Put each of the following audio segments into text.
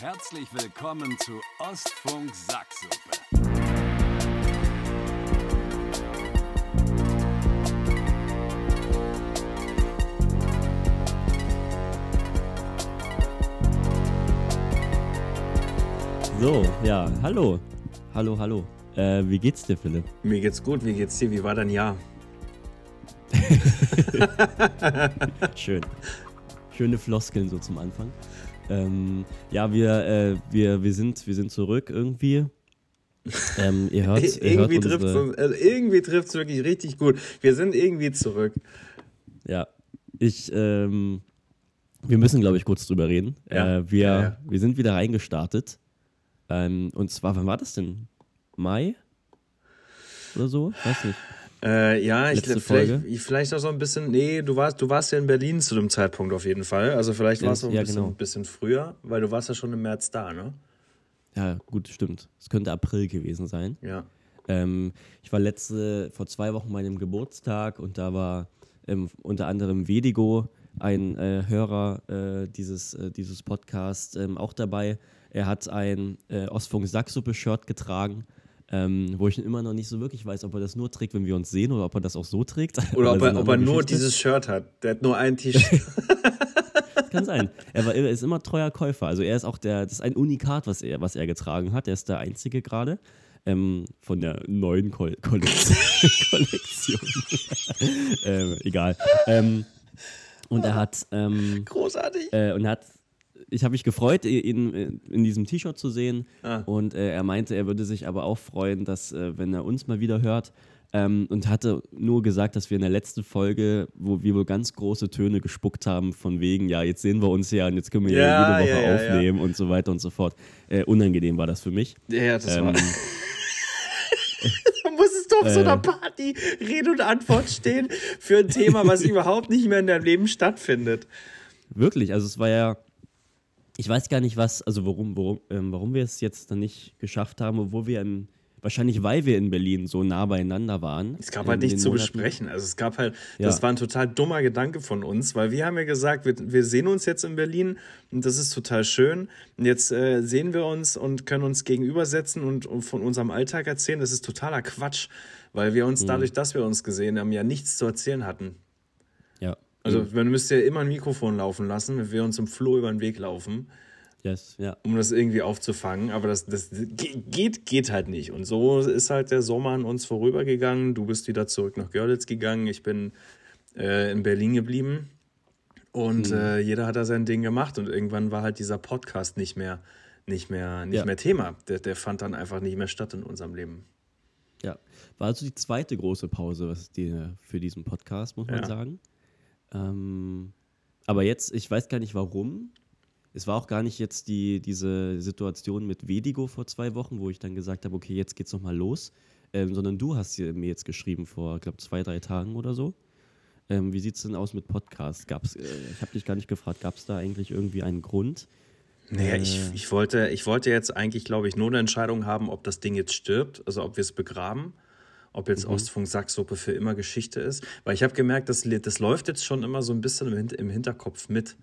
Herzlich willkommen zu Ostfunk Sacksuppe. So, ja, hallo. Hallo, hallo. Äh, wie geht's dir, Philipp? Mir geht's gut, wie geht's dir? Wie war dein Jahr? Schön. Schöne Floskeln so zum Anfang. Ähm, ja, wir, äh, wir, wir, sind, wir sind zurück irgendwie. Ähm, ihr hört, ihr irgendwie hört trifft es also irgendwie trifft's wirklich richtig gut. Wir sind irgendwie zurück. Ja, ich, ähm, wir müssen, glaube ich, kurz drüber reden. Ja. Äh, wir, Ja, ja. wir sind wieder reingestartet. Ähm, und zwar, wann war das denn? Mai? Oder so? Weiß nicht. Äh, ja, ich vielleicht, vielleicht auch so ein bisschen. Nee, du warst, du warst ja in Berlin zu dem Zeitpunkt auf jeden Fall. Also vielleicht warst du ein ja, bisschen, genau. ein bisschen früher, weil du warst ja schon im März da, ne? Ja, gut, stimmt. Es könnte April gewesen sein. Ja. Ähm, ich war letzte, vor zwei Wochen meinem Geburtstag und da war ähm, unter anderem Vedigo, ein äh, Hörer äh, dieses, äh, dieses Podcasts, ähm, auch dabei. Er hat ein äh, Ostfunk Sacksuppe-Shirt getragen, ähm, wo ich immer noch nicht so wirklich weiß, ob er das nur trägt, wenn wir uns sehen oder ob er das auch so trägt. Oder ob er, ob er nur dieses Shirt hat. Der hat nur ein T-Shirt. Kann sein. Er, war, er ist immer treuer Käufer. Also er ist auch der, das ist ein Unikat, was er, was er getragen hat. Er ist der Einzige gerade. Ähm, von der neuen Kol Kollektion. Kollektion. ähm, egal. Ähm, und er hat, ähm, Großartig. äh, und er hat, ich habe mich gefreut, ihn in, in diesem T-Shirt zu sehen. Ah. Und äh, er meinte, er würde sich aber auch freuen, dass, äh, wenn er uns mal wieder hört, ähm, und hatte nur gesagt, dass wir in der letzten Folge, wo wir wohl ganz große Töne gespuckt haben, von wegen, ja, jetzt sehen wir uns ja und jetzt können wir ja, Ja, jede Woche ja, ja, aufnehmen und so weiter und so fort. Äh, unangenehm war das für mich. Ja, das Ähm, war. Da muss es doch auf so einer Äh. Party Rede und Antwort stehen für ein Thema, was überhaupt nicht mehr in deinem Leben stattfindet. Wirklich, also es war ja, ich weiß gar nicht was, also warum, warum, ähm, warum wir es jetzt dann nicht geschafft haben, obwohl wir in, wahrscheinlich weil wir in Berlin so nah beieinander waren. Es gab halt den nichts zu Monaten. besprechen. Also es gab halt, Ja. das war ein total dummer Gedanke von uns, weil wir haben ja gesagt, wir, wir sehen uns jetzt in Berlin und das ist total schön. Und jetzt äh, sehen wir uns und können uns gegenübersetzen und, und von unserem Alltag erzählen. Das ist totaler Quatsch, weil wir Mhm. uns dadurch, dass wir uns gesehen haben, ja nichts zu erzählen hatten. Also man müsste ja immer ein Mikrofon laufen lassen, wenn wir uns im Floh über den Weg laufen. Yes, ja. um das irgendwie aufzufangen, aber das, das ge- geht, geht halt nicht. Und so ist halt der Sommer an uns vorübergegangen. Du bist wieder zurück nach Görlitz gegangen. Ich bin äh, in Berlin geblieben. Und äh, jeder hat da sein Ding gemacht. Und irgendwann war halt dieser Podcast nicht mehr, nicht mehr, nicht Ja. mehr Thema. Der, der fand dann einfach nicht mehr statt in unserem Leben. Ja, war also die zweite große Pause was die, für diesen Podcast, muss man Ja. sagen. Ähm, aber jetzt, ich weiß gar nicht warum. Es war auch gar nicht jetzt die, diese Situation mit Vedigo vor zwei Wochen, wo ich dann gesagt habe, okay, jetzt geht's nochmal los. Ähm, sondern du hast mir jetzt geschrieben vor, ich glaube, zwei, drei Tagen oder so. Ähm, wie sieht's denn aus mit Podcast? Gab's, äh, ich habe dich gar nicht gefragt, gab es da eigentlich irgendwie einen Grund? Naja, Äh. ich, ich, wollte, ich wollte jetzt eigentlich, glaube ich, nur eine Entscheidung haben, ob das Ding jetzt stirbt, also ob wir es begraben, ob jetzt Ostfunk Sacksuppe für immer Geschichte ist. Weil ich habe gemerkt, das, das läuft jetzt schon immer so ein bisschen im Hinterkopf mit.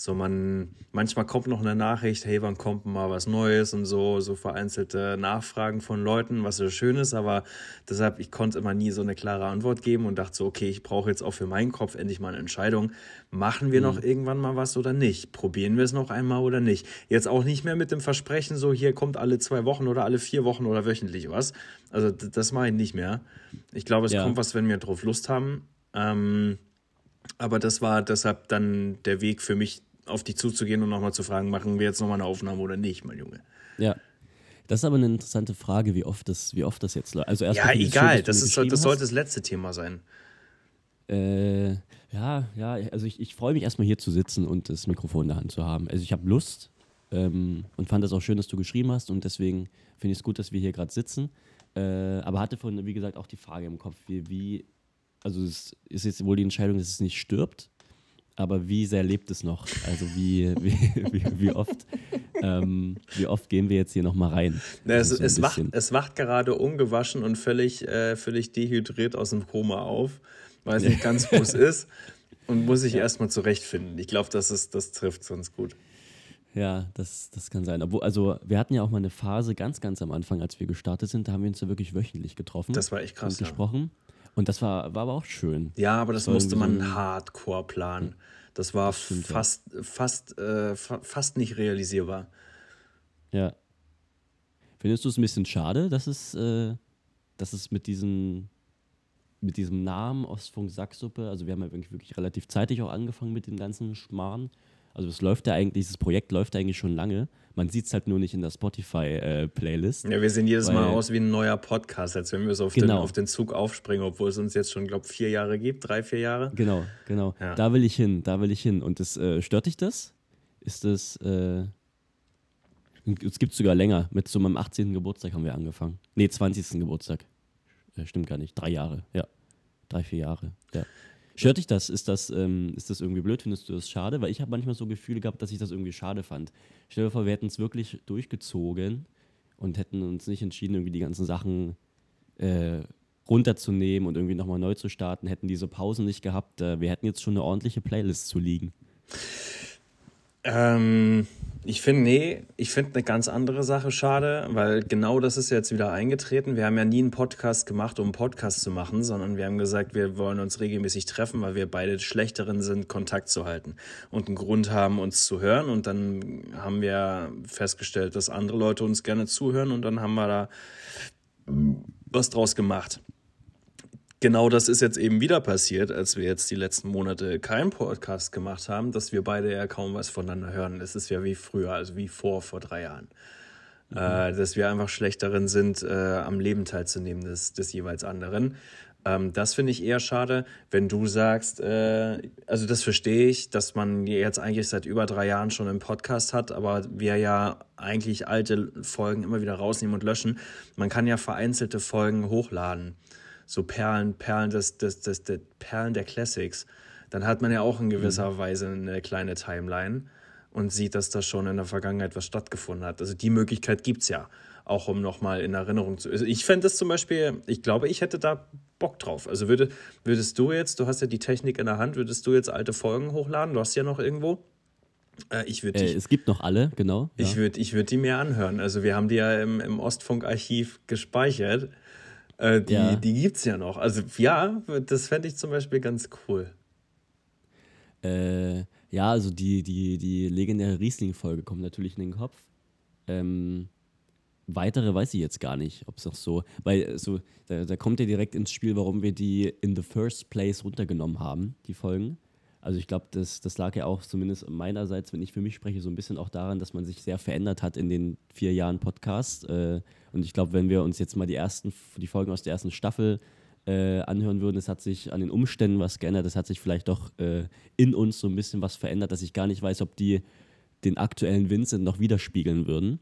So, man, manchmal kommt noch eine Nachricht, hey, wann kommt mal was Neues und so, so vereinzelte Nachfragen von Leuten, was so schön ist, aber deshalb, ich konnte immer nie so eine klare Antwort geben und dachte so, okay, ich brauche jetzt auch für meinen Kopf endlich mal eine Entscheidung. Machen wir noch irgendwann mal was oder nicht? Probieren wir es noch einmal oder nicht? Jetzt auch nicht mehr mit dem Versprechen, so hier kommt alle zwei Wochen oder alle vier Wochen oder wöchentlich was. Also das mache ich nicht mehr. Ich glaube, es Ja. kommt was, wenn wir drauf Lust haben. Ähm, aber das war deshalb dann der Weg für mich, auf dich zuzugehen und nochmal zu fragen, machen wir jetzt nochmal eine Aufnahme oder nicht, mein Junge. Ja. Das ist aber eine interessante Frage, wie oft das, wie oft das jetzt läuft. Also Ja, egal, das, ist, das sollte das letzte Thema sein. Äh, ja, ja, also ich, ich freue mich erstmal hier zu sitzen und das Mikrofon in der Hand zu haben. Also ich habe Lust ähm, und fand das auch schön, dass du geschrieben hast und deswegen finde ich es gut, dass wir hier gerade sitzen. Äh, aber hatte von, wie gesagt, auch die Frage im Kopf, wie, wie also es ist jetzt wohl die Entscheidung, dass es nicht stirbt, aber wie sehr lebt es noch? Also wie, wie, wie, wie oft, ähm, wie oft gehen wir jetzt hier nochmal rein? Ja, es, Also so es, wacht, es wacht gerade ungewaschen und völlig, äh, völlig dehydriert aus dem Koma auf. Weiß nicht ganz, wo es ist und muss sich erstmal zurechtfinden. Ich glaube, das, ist- das trifft sonst gut. Ja, das, das kann sein. Obwohl, also wir hatten ja auch mal eine Phase ganz, ganz am Anfang, als wir gestartet sind, da haben wir uns ja wirklich wöchentlich getroffen. Das war echt krass, Und ja. Und das war, war aber auch schön. Ja, aber das war musste man so hardcore planen. Das war stimmt, ja. fast, fast, äh, fa fast nicht realisierbar. Ja. Findest du es ein bisschen schade, dass es, äh, dass es mit diesem, mit diesem Namen Ostfunk Sacksuppe, also wir haben ja wirklich, wirklich relativ zeitig auch angefangen mit dem ganzen Schmarrn. Also es läuft ja eigentlich, dieses Projekt läuft ja eigentlich schon lange. Man sieht es halt nur nicht in der Spotify-Playlist. Ja, wir sehen jedes Mal aus wie ein neuer Podcast, als wenn wir so auf, den, Genau. auf den Zug aufspringen, obwohl es uns jetzt schon, glaube vier Jahre gibt, drei, vier Jahre. Genau, genau. Ja. Da will ich hin, da will ich hin. Und das, äh, stört dich das? Ist das, äh, es gibt sogar länger. Mit so meinem 18. Geburtstag haben wir angefangen. Nee, 20. Geburtstag. Äh, stimmt gar nicht. Drei Jahre, ja. Drei, vier Jahre, ja. Stört dich das? Ist das, ähm, ist das irgendwie blöd? Findest du das schade? Weil ich habe manchmal so Gefühle gehabt, dass ich das irgendwie schade fand. Stell dir vor, wir hätten es wirklich durchgezogen und hätten uns nicht entschieden, irgendwie die ganzen Sachen äh, runterzunehmen und irgendwie nochmal neu zu starten, hätten diese Pausen nicht gehabt. Äh, wir hätten jetzt schon eine ordentliche Playlist zu liegen. Ähm, ich finde, nee, ich finde eine ganz andere Sache schade, weil genau das ist jetzt wieder eingetreten. Wir haben ja nie einen Podcast gemacht, um einen Podcast zu machen, sondern wir haben gesagt, wir wollen uns regelmäßig treffen, weil wir beide Schlechteren sind, Kontakt zu halten und einen Grund haben, uns zu hören. Und dann haben wir festgestellt, dass andere Leute uns gerne zuhören und dann haben wir da was draus gemacht. Genau das ist jetzt eben wieder passiert, als wir jetzt die letzten Monate keinen Podcast gemacht haben, dass wir beide ja kaum was voneinander hören. Es ist ja wie früher, also wie vor, vor drei Jahren. Äh, dass wir einfach schlecht darin sind, äh, am Leben teilzunehmen des, des jeweils anderen. Ähm, das finde ich eher schade, wenn du sagst, äh, also das verstehe ich, dass man jetzt eigentlich seit über drei Jahren schon einen Podcast hat, aber wir ja eigentlich alte Folgen immer wieder rausnehmen und löschen. Man kann ja vereinzelte Folgen hochladen so Perlen, Perlen des, des, des, des Perlen der Classics, dann hat man ja auch in gewisser Weise eine kleine Timeline und sieht, dass da schon in der Vergangenheit was stattgefunden hat. Also die Möglichkeit gibt es ja, auch um nochmal in Erinnerung zu. Also ich fände es zum Beispiel, ich glaube, ich hätte da Bock drauf. Also würde, würdest du jetzt, du hast ja die Technik in der Hand, würdest du jetzt alte Folgen hochladen? Du hast ja noch irgendwo. Äh, ich würde Äh, es gibt noch alle, genau. ich ja. würde ich würd die mir anhören. Also wir haben die ja im, im Ostfunk-Archiv gespeichert. Äh, die Ja. die gibt es ja noch. Also ja, das fände ich zum Beispiel ganz cool. Äh, ja, also die, die, die legendäre Riesling-Folge kommt natürlich in den Kopf. Ähm, weitere weiß ich jetzt gar nicht, ob es noch so, weil so, da, da kommt ja direkt ins Spiel, warum wir die in the first place runtergenommen haben, die Folgen. Also ich glaube, das, das lag ja auch zumindest meinerseits, wenn ich für mich spreche, so ein bisschen auch daran, dass man sich sehr verändert hat in den vier Jahren Podcast. Äh, und ich glaube, wenn wir uns jetzt mal die ersten, die Folgen aus der ersten Staffel äh, anhören würden, es hat sich an den Umständen was geändert, es hat sich vielleicht doch äh, in uns so ein bisschen was verändert, dass ich gar nicht weiß, ob die den aktuellen Vincent noch widerspiegeln würden.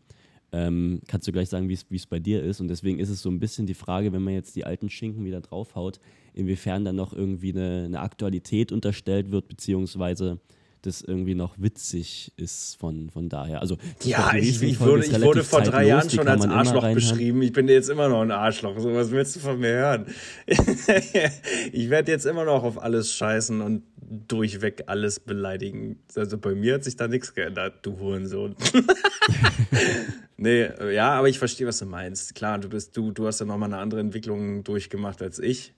Ähm, kannst du gleich sagen, wie es bei dir ist. Und deswegen ist es so ein bisschen die Frage, wenn man jetzt die alten Schinken wieder draufhaut, inwiefern dann noch irgendwie eine, eine Aktualität unterstellt wird, beziehungsweise das irgendwie noch witzig ist von, von daher. Also Ja, ich, ich, wurde, ich wurde vor drei zeitlos, Jahren schon als Arschloch beschrieben. Ich bin jetzt immer noch ein Arschloch. So was willst du von mir hören? ich werde jetzt immer noch auf alles scheißen und durchweg alles beleidigen. Also bei mir hat sich da nichts geändert, du Hurensohn. nee, ja, aber ich verstehe, was du meinst. Klar, du bist du, du hast ja nochmal eine andere Entwicklung durchgemacht als ich.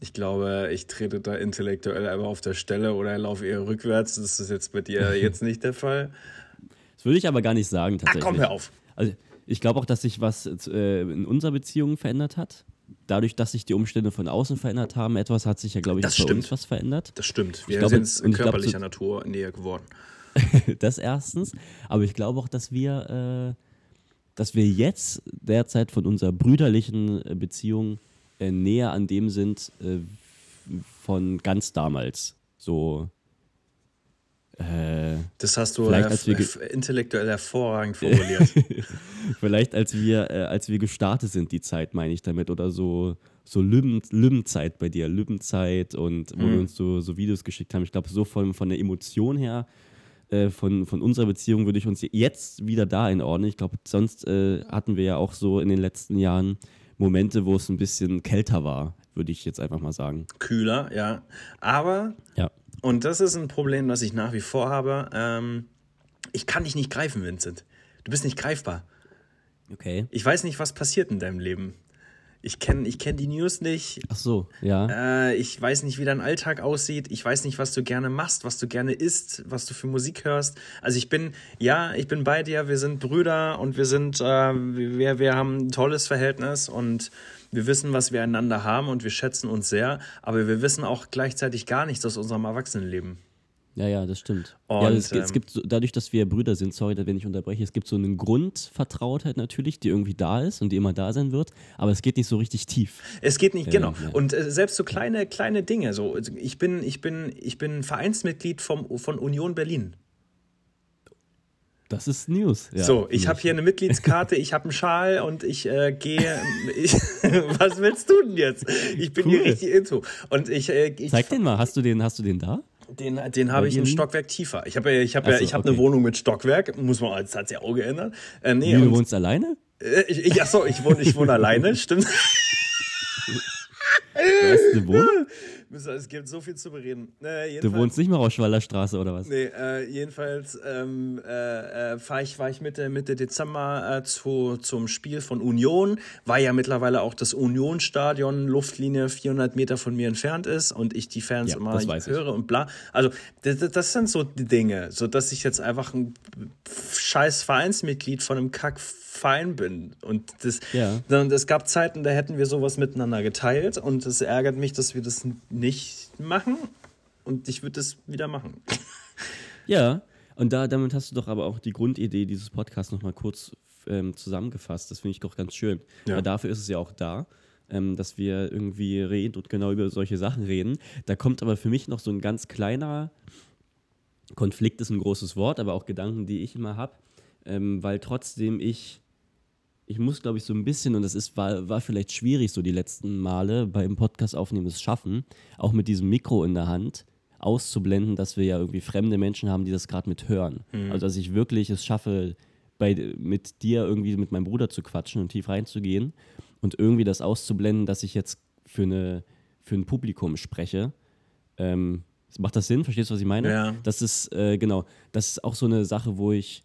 Ich glaube, ich trete da intellektuell einfach auf der Stelle oder laufe eher rückwärts. Das ist jetzt bei dir jetzt nicht der Fall. Das würde ich aber gar nicht sagen Ach tatsächlich. komm, hör auf. Also ich glaube auch, dass sich was äh, in unserer Beziehung verändert hat. Dadurch, dass sich die Umstände von außen verändert haben, etwas hat sich ja, glaube ich, Das bei stimmt. uns was verändert. Das stimmt. Wir glaube, sind ich glaube, körperlicher so- Natur näher geworden. das erstens. Aber ich glaube auch, dass wir, äh, dass wir jetzt derzeit von unserer brüderlichen äh, Beziehung äh, näher an dem sind äh, von ganz damals. So. Äh, Das hast du als wir intellektuell hervorragend formuliert. Vielleicht als wir, äh, als wir gestartet sind, die Zeit meine ich damit, oder so, so Lübben, Lübbenzeit bei dir, Lübbenzeit und wo Mhm. wir uns so, so Videos geschickt haben. Ich glaube, so von, von der Emotion her, äh, von, von unserer Beziehung würde ich uns jetzt wieder da einordnen. Ich glaube, sonst äh, hatten wir ja auch so in den letzten Jahren Momente, wo es ein bisschen kälter war, würde ich jetzt einfach mal sagen. Kühler, ja. Aber, Ja. und das ist ein Problem, das ich nach wie vor habe, ähm, Ich kann dich nicht greifen, Vincent. Du bist nicht greifbar. Okay. Ich weiß nicht, was passiert in deinem Leben. Ich kenne ich kenn die News nicht. Ach so, ja. Äh, ich weiß nicht, wie dein Alltag aussieht. Ich weiß nicht, was du gerne machst, was du gerne isst, was du für Musik hörst. Also ich bin, ja, ich bin bei dir. Wir sind Brüder und wir sind, äh, wir, wir haben ein tolles Verhältnis und wir wissen, was wir einander haben und wir schätzen uns sehr. Aber wir wissen auch gleichzeitig gar nichts aus unserem Erwachsenenleben. Ja, ja, das stimmt. Und, ja, es, ähm, es gibt dadurch, dass wir Brüder sind, sorry, wenn ich unterbreche, es gibt so eine Grundvertrautheit natürlich, die irgendwie da ist und die immer da sein wird, aber es geht nicht so richtig tief. Es geht nicht, Ja, genau. ja. Und äh, selbst so kleine, kleine Dinge. So, also ich bin, ich bin, ich bin Vereinsmitglied vom, von Union Berlin. Das ist News. Ja, so, ich habe hier eine Mitgliedskarte, ich habe einen Schal und ich äh, gehe. Ich, was willst du denn jetzt? Ich bin hier Cool. richtig into. Und ich, äh, ich Zeig den mal, hast du den, hast du den da? Den, den habe ich ein? Stockwerk tiefer. Ich habe, ja- ich habe, ja, so, ich habe okay. eine Wohnung mit Stockwerk. Muss man, das hat sich auch geändert. Äh, nee, Wie, du wohnst alleine? äh, ich, ich, ach so, ich wohne, ich wohne alleine, stimmt. Du hast eine Wohnung? Es gibt so viel zu bereden. Äh, Du wohnst nicht mal auf Schwallerstraße oder was? Nee, äh, jedenfalls ähm, äh, äh, fahr ich, war ich Mitte, Mitte Dezember äh, zu, zum Spiel von Union, weil ja mittlerweile auch das Union-Stadion Luftlinie 400 Meter von mir entfernt ist und ich die Fans Ja, immer höre und bla. Also das, das- sind so die Dinge, so dass ich jetzt einfach ein scheiß Vereinsmitglied von einem Kackverein bin und das, Ja. und es gab Zeiten, da hätten wir sowas miteinander geteilt und es ärgert mich, dass wir das nicht machen und ich würde das wieder machen. Ja, und da, damit hast du doch aber auch die Grundidee dieses Podcasts nochmal kurz ähm, zusammengefasst. Das finde ich doch ganz schön. Ja. Weil dafür ist es ja auch da, ähm, dass wir irgendwie reden und genau über solche Sachen reden. Da kommt aber für mich noch so ein ganz kleiner Konflikt, ist ein großes Wort, aber auch Gedanken, die ich immer habe, ähm, weil trotzdem ich ich muss, glaube ich, so ein bisschen, und das ist, war, war vielleicht schwierig, so die letzten Male beim Podcast aufnehmen, es schaffen, auch mit diesem Mikro in der Hand auszublenden, dass wir ja irgendwie fremde Menschen haben, die das gerade mit hören. Also, dass ich wirklich es schaffe, bei, mit dir irgendwie mit meinem Bruder zu quatschen und tief reinzugehen und irgendwie das auszublenden, dass ich jetzt für, eine, für ein Publikum spreche. Ähm, macht das Sinn? Verstehst du, was ich meine? Ja. Das ist, äh, genau, das ist auch so eine Sache, wo ich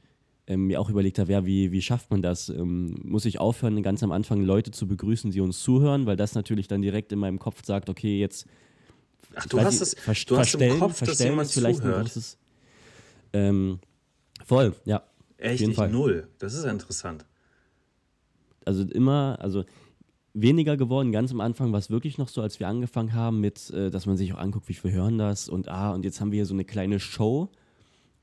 ähm, mir auch überlegt habe, ja, wie, wie schafft man das? Ähm, muss ich aufhören, ganz am Anfang Leute zu begrüßen, die uns zuhören, weil das natürlich dann direkt in meinem Kopf sagt, okay, jetzt Ach, du hast ich, es, ver du hast im Kopf, dass jemand vielleicht ein zuhört. großes. Ähm, voll, ja. Echt, jeden Fall. null. Das ist ja interessant. Also immer, also weniger geworden. Ganz am Anfang war es wirklich noch so, als wir angefangen haben mit, äh, dass man sich auch anguckt, wie viel hören das und ah, und jetzt haben wir hier so eine kleine Show.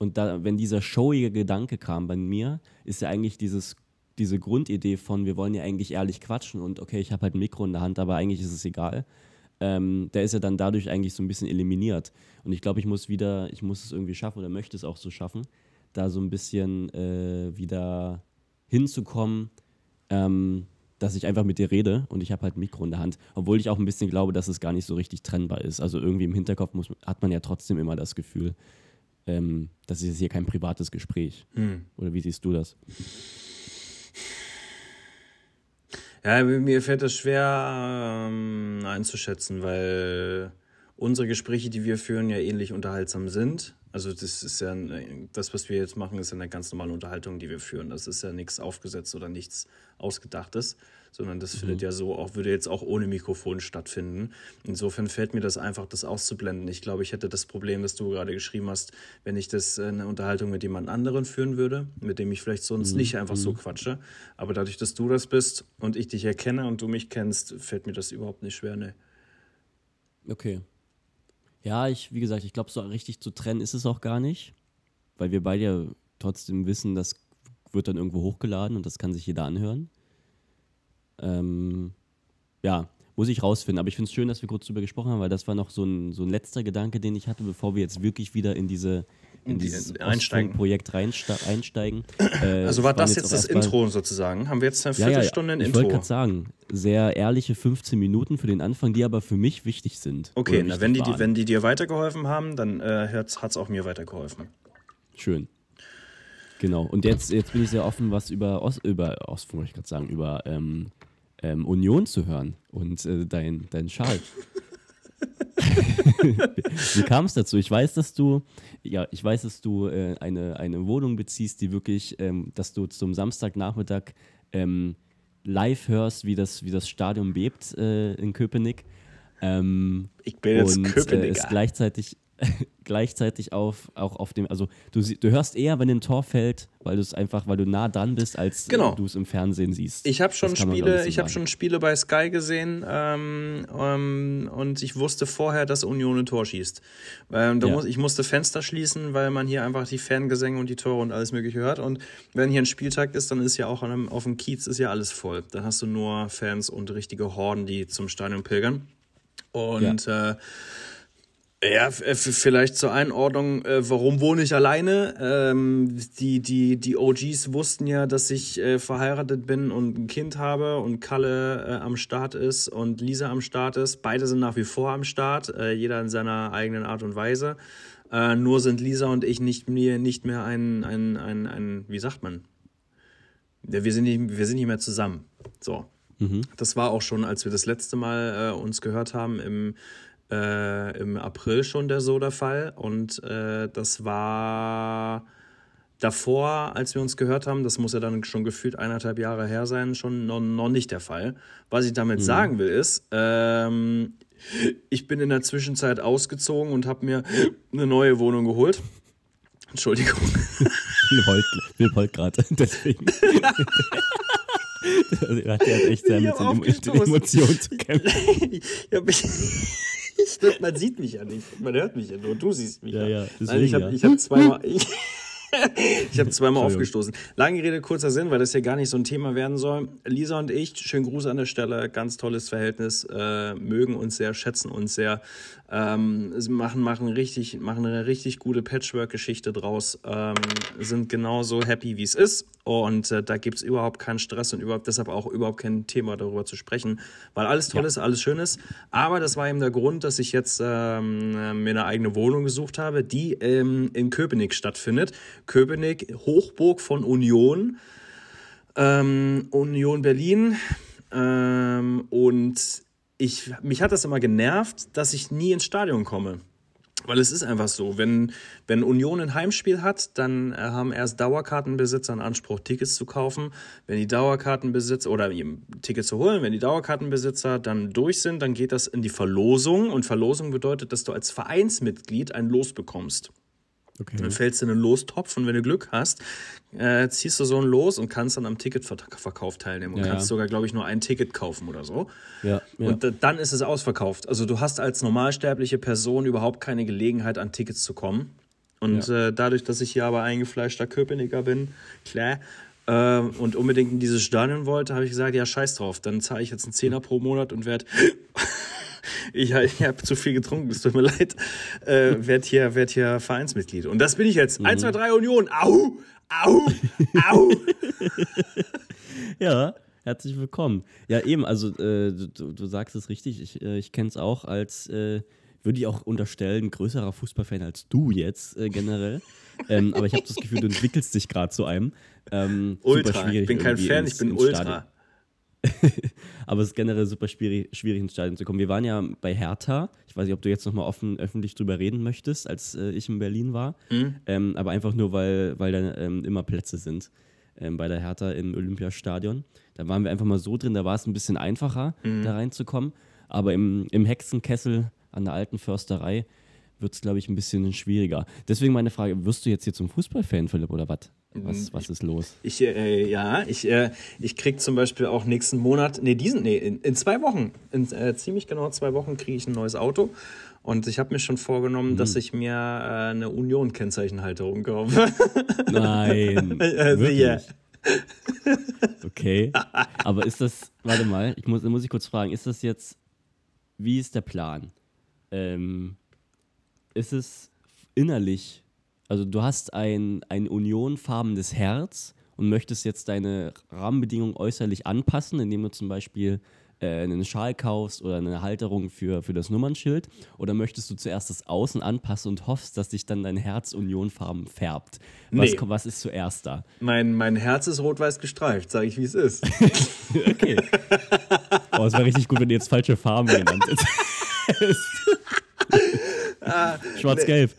Und da, wenn dieser showige Gedanke kam bei mir, ist ja eigentlich dieses, diese Grundidee von, wir wollen ja eigentlich ehrlich quatschen und okay, ich habe halt ein Mikro in der Hand, aber eigentlich ist es egal. Ähm, der ist ja dann dadurch eigentlich so ein bisschen eliminiert. Und ich glaube, ich muss wieder, ich muss es irgendwie schaffen oder möchte es auch so schaffen, da so ein bisschen äh, wieder hinzukommen, ähm, dass ich einfach mit dir rede und ich habe halt ein Mikro in der Hand. Obwohl ich auch ein bisschen glaube, dass es gar nicht so richtig trennbar ist. Also irgendwie im Hinterkopf muss, hat man ja trotzdem immer das Gefühl, ähm, das ist jetzt hier kein privates Gespräch. Oder wie siehst du das? Ja, mir fällt das schwer ähm, einzuschätzen, weil unsere Gespräche, die wir führen, ja ähnlich unterhaltsam sind. Also das ist ja das, was wir jetzt machen, ist ja eine ganz normale Unterhaltung, die wir führen. Das ist ja nichts aufgesetzt oder nichts ausgedachtes, sondern das findet ja so auch würde jetzt auch ohne Mikrofon stattfinden. Insofern fällt mir das einfach, das auszublenden. Ich glaube, ich hätte das Problem, das du gerade geschrieben hast, wenn ich das äh, eine Unterhaltung mit jemand anderen führen würde, mit dem ich vielleicht sonst nicht einfach so quatsche. Aber dadurch, dass du das bist und ich dich erkenne und du mich kennst, fällt mir das überhaupt nicht schwer. Ne? Okay. Ja, ich, wie gesagt, ich glaube, so richtig zu trennen ist es auch gar nicht, weil wir beide ja trotzdem wissen, das wird dann irgendwo hochgeladen und das kann sich jeder anhören. Ähm, ja, muss ich rausfinden. Aber ich finde es schön, dass wir kurz drüber gesprochen haben, weil das war noch so ein, so ein letzter Gedanke, den ich hatte, bevor wir jetzt wirklich wieder in diese in Die- dieses einsteigen. Projekt einsteigen. Äh, Also war das jetzt das Intro sozusagen? Haben wir jetzt eine Ja, ja, Viertelstunde ein ich wollte Intro? gerade sagen, sehr ehrliche 15 Minuten für den Anfang, die aber für mich wichtig sind. Okay, na, wenn, die, die, wenn die dir weitergeholfen haben, dann äh, hat es auch mir weitergeholfen. Schön. Genau. Und jetzt, jetzt bin ich sehr offen, was über Ost, über Ostfunk, wollte ich gerade sagen, über ähm, ähm, Union zu hören und äh, dein, dein Schal. wie kam es dazu? Ich weiß, dass du, ja, ich weiß, dass du äh, eine, eine Wohnung beziehst, die wirklich, ähm, dass du zum Samstagnachmittag ähm, live hörst, wie das, wie das Stadion bebt äh, in Köpenick. Ähm, ich bin jetzt und, Köpenicker. Äh, es gleichzeitig gleichzeitig auf, auch auf dem, also du, du hörst eher, wenn ein Tor fällt, weil du es einfach, weil du nah dran bist, als Genau. äh, du es im Fernsehen siehst. Ich habe schon man, Spiele, so ich habe schon Spiele bei Sky gesehen ähm, ähm, und ich wusste vorher, dass Union ein Tor schießt. Ähm, Ja. muss, ich musste Fenster schließen, weil man hier einfach die Fangesänge und die Tore und alles mögliche hört. Und wenn hier ein Spieltag ist, dann ist ja auch einem, auf dem Kiez ist ja alles voll. Dann hast du nur Fans und richtige Horden, die zum Stadion pilgern. Und äh, ja, f- vielleicht zur Einordnung, äh, warum wohne ich alleine? Ähm, die, die, die OGs wussten ja, dass ich äh, verheiratet bin und ein Kind habe und Kalle äh, am Start ist und Lisa am Start ist. Beide sind nach wie vor am Start, äh, jeder in seiner eigenen Art und Weise. Äh, nur sind Lisa und ich nicht mehr, nicht mehr ein, ein, ein, ein, wie sagt man? Wir, sind nicht, wir sind nicht mehr zusammen. So. Das war auch schon, als wir das letzte Mal äh, uns gehört haben, im, äh, im April schon der so der Fall. Und äh, das war davor, als wir uns gehört haben, das muss ja dann schon gefühlt eineinhalb Jahre her sein, schon noch, noch nicht der Fall. Was ich damit sagen will, ist, ähm, ich bin in der Zwischenzeit ausgezogen und habe mir eine neue Wohnung geholt. Entschuldigung. Philipp heult, gerade, deswegen. Also, er hat echt sehr mit den Emotionen zu kämpfen. ich ich glaub, man sieht mich ja nicht. Man hört mich ja nur. Du siehst mich Ja, ja. ja, Nein, ich deswegen, habe ja. hab zweimal. Ich, ich habe zweimal aufgestoßen. Lange Rede, kurzer Sinn, weil das ja gar nicht so ein Thema werden soll. Lisa und ich, schönen Gruß an der Stelle, ganz tolles Verhältnis, äh, mögen uns sehr, schätzen uns sehr, ähm, sie machen, machen, richtig, machen eine richtig gute Patchwork-Geschichte draus, ähm, sind genauso happy, wie es ist. Und äh, da gibt's überhaupt keinen Stress und überhaupt, deshalb auch überhaupt kein Thema darüber zu sprechen, weil alles toll ist, alles schön ist. Aber das war eben der Grund, dass ich jetzt ähm, äh, mir eine eigene Wohnung gesucht habe, die ähm, in Köpenick stattfindet. Köpenick, Hochburg von Union, ähm, Union Berlin. Ähm, und ich, mich hat das immer genervt, dass ich nie ins Stadion komme. Weil es ist einfach so, wenn, wenn Union ein Heimspiel hat, dann äh, haben erst Dauerkartenbesitzer einen Anspruch, Tickets zu kaufen. Wenn die Dauerkartenbesitzer oder Tickets zu holen, wenn die Dauerkartenbesitzer dann durch sind, dann geht das in die Verlosung. Und Verlosung bedeutet, dass du als Vereinsmitglied ein Los bekommst. Okay. Dann fällst du in einen Lostopf und wenn du Glück hast, äh, ziehst du so ein Los und kannst dann am Ticketverkauf teilnehmen und Ja, kannst ja. sogar, glaube ich, nur ein Ticket kaufen oder so. Ja. Und dann ist es ausverkauft. Also du hast als normalsterbliche Person überhaupt keine Gelegenheit, an Tickets zu kommen. Und äh, dadurch, dass ich hier aber eingefleischter Köpenicker bin, klar, äh, und unbedingt in dieses Stadion wollte, habe ich gesagt, ja, scheiß drauf, dann zahle ich jetzt einen Zehner pro Monat und werde ich, ich habe zu viel getrunken, es tut mir leid, äh, werd hier, werd hier Vereinsmitglied. Und das bin ich jetzt. 1, 2, 3 Union. Au! Au! Au! Ja, herzlich willkommen. Ja, eben, also äh, du, du sagst es richtig, ich, äh, ich kenne es auch als, äh, würde ich auch unterstellen, größerer Fußballfan als du jetzt äh, generell. ähm, aber ich habe das Gefühl, du entwickelst dich gerade zu einem. Ähm, Ultra. schwierig Ich bin kein Fan, ins- ich bin Ultra. Stadion. Aber es ist generell super schwierig, schwierig ins Stadion zu kommen. Wir waren ja bei Hertha. Ich weiß nicht, ob du jetzt nochmal offen öffentlich drüber reden möchtest, als äh, ich in Berlin war. Mhm. Ähm, aber einfach nur, weil, weil da ähm, immer Plätze sind ähm, bei der Hertha im Olympiastadion. Da waren wir einfach mal so drin, da war es ein bisschen einfacher, Mhm. da reinzukommen. Aber im, im Hexenkessel an der alten Försterei wird es, glaube ich, ein bisschen schwieriger. Deswegen meine Frage: Wirst du jetzt hier zum Fußballfan, Philipp, oder wat? Mhm. was? Was ist los? Ich, äh, ja, ich, äh, ich krieg zum Beispiel auch nächsten Monat, nee, diesen, nee, in, in zwei Wochen, in äh, ziemlich genau zwei Wochen kriege ich ein neues Auto. Und ich habe mir schon vorgenommen, dass ich mir äh, eine Union-Kennzeichenhalterung kaufe. Nein. Also, ja. Okay. Aber ist das, warte mal, ich muss, muss ich kurz fragen, ist das jetzt, wie ist der Plan? Ähm, ist es innerlich, also du hast ein, ein unionfarbenes Herz und möchtest jetzt deine Rahmenbedingungen äußerlich anpassen, indem du zum Beispiel äh, einen Schal kaufst oder eine Halterung für, für das Nummernschild? Oder möchtest du zuerst das Außen anpassen und hoffst, dass sich dann dein Herz unionfarben färbt? Was, Nee. was ist zuerst da? Mein, mein Herz ist rot-weiß gestreift, sage ich, wie es ist. Okay. Oh, es wäre richtig gut, wenn du jetzt falsche Farben genannt hättest. Schwarz-Gelb.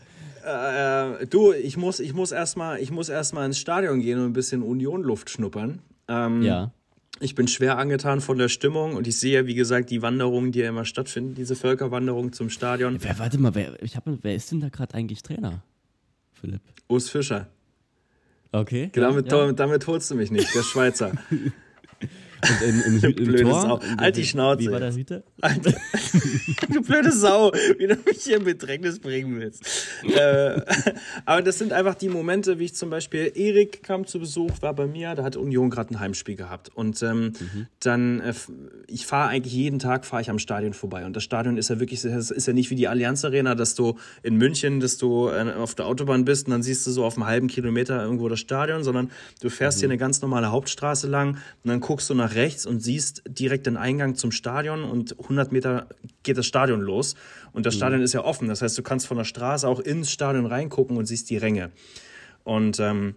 Äh, du, ich muss, ich muss erstmal erst ins Stadion gehen und ein bisschen Union-Luft schnuppern. Ähm, Ja. Ich bin schwer angetan von der Stimmung und ich sehe, wie gesagt, die Wanderungen, die ja immer stattfinden, diese Völkerwanderung zum Stadion. Wer, warte mal, wer, ich hab, wer ist denn da gerade eigentlich Trainer? Philipp. Urs Fischer. Okay. Damit, ja, ja. damit holst du mich nicht, der Schweizer. Und im, im, im Blöde Tor? Sau. Halt die Schnauze Wie war der? Alter, du blöde Sau, wie du mich hier in Bedrängnis bringen willst. äh, aber das sind einfach die Momente, wie ich zum Beispiel, Erik kam zu Besuch, war bei mir, da hat Union gerade ein Heimspiel gehabt. Und ähm, dann, äh, ich fahre eigentlich jeden Tag, fahre ich am Stadion vorbei. Und das Stadion ist ja wirklich, das ist ja nicht wie die Allianz Arena, dass du in München, dass du äh, auf der Autobahn bist und dann siehst du so auf einem halben Kilometer irgendwo das Stadion, sondern du fährst hier eine ganz normale Hauptstraße lang und dann guckst du nach rechts und siehst direkt den Eingang zum Stadion und 100 Meter geht das Stadion los. Und das Stadion ist ja offen, das heißt, du kannst von der Straße auch ins Stadion reingucken und siehst die Ränge. Und ähm,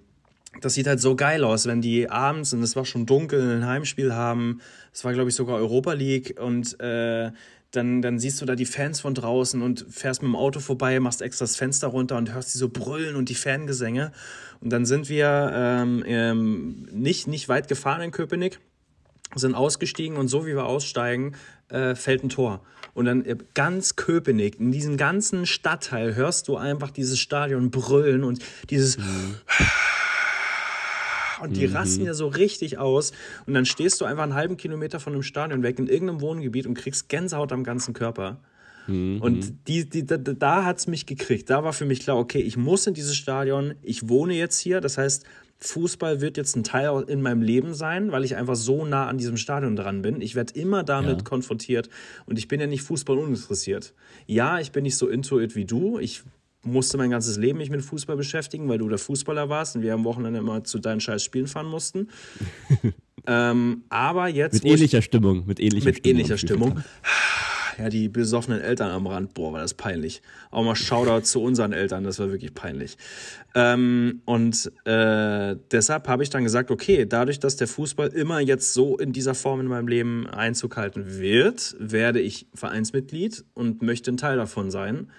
das sieht halt so geil aus, wenn die abends, und es war schon dunkel, ein Heimspiel haben. Es war, glaube ich, sogar Europa League. Und äh, dann, dann siehst du da die Fans von draußen und fährst mit dem Auto vorbei, machst extra das Fenster runter und hörst die so brüllen und die Fangesänge. Und dann sind wir ähm, ähm, nicht, nicht weit gefahren in Köpenick, sind ausgestiegen und so wie wir aussteigen, äh, fällt ein Tor. Und dann äh, ganz Köpenick, in diesem ganzen Stadtteil hörst du einfach dieses Stadion brüllen und dieses und die rasten ja so richtig aus. Und dann stehst du einfach einen halben Kilometer von einem Stadion weg in irgendeinem Wohngebiet und kriegst Gänsehaut am ganzen Körper. Und die, die, da, da hat es mich gekriegt. Da war für mich klar, okay, ich muss in dieses Stadion, ich wohne jetzt hier. Das heißt, Fußball wird jetzt ein Teil in meinem Leben sein, weil ich einfach so nah an diesem Stadion dran bin. Ich werde immer damit Ja. konfrontiert. Und ich bin ja nicht Fußball uninteressiert. Ja, ich bin nicht so into it wie du. Ich musste mein ganzes Leben mich mit Fußball beschäftigen, weil du der Fußballer warst und wir am Wochenende immer zu deinen scheiß Spielen fahren mussten. ähm, aber jetzt. Mit wo ich- ähnlicher Stimmung. Mit ähnlicher mit Stimmung. ähnlicher. Stimmung. Ja, die besoffenen Eltern am Rand, boah, war das peinlich. Auch mal Shoutout zu unseren Eltern, das war wirklich peinlich. Ähm, und äh, deshalb habe ich dann gesagt, okay, dadurch, dass der Fußball immer jetzt so in dieser Form in meinem Leben Einzug halten wird, werde ich Vereinsmitglied und möchte ein Teil davon sein.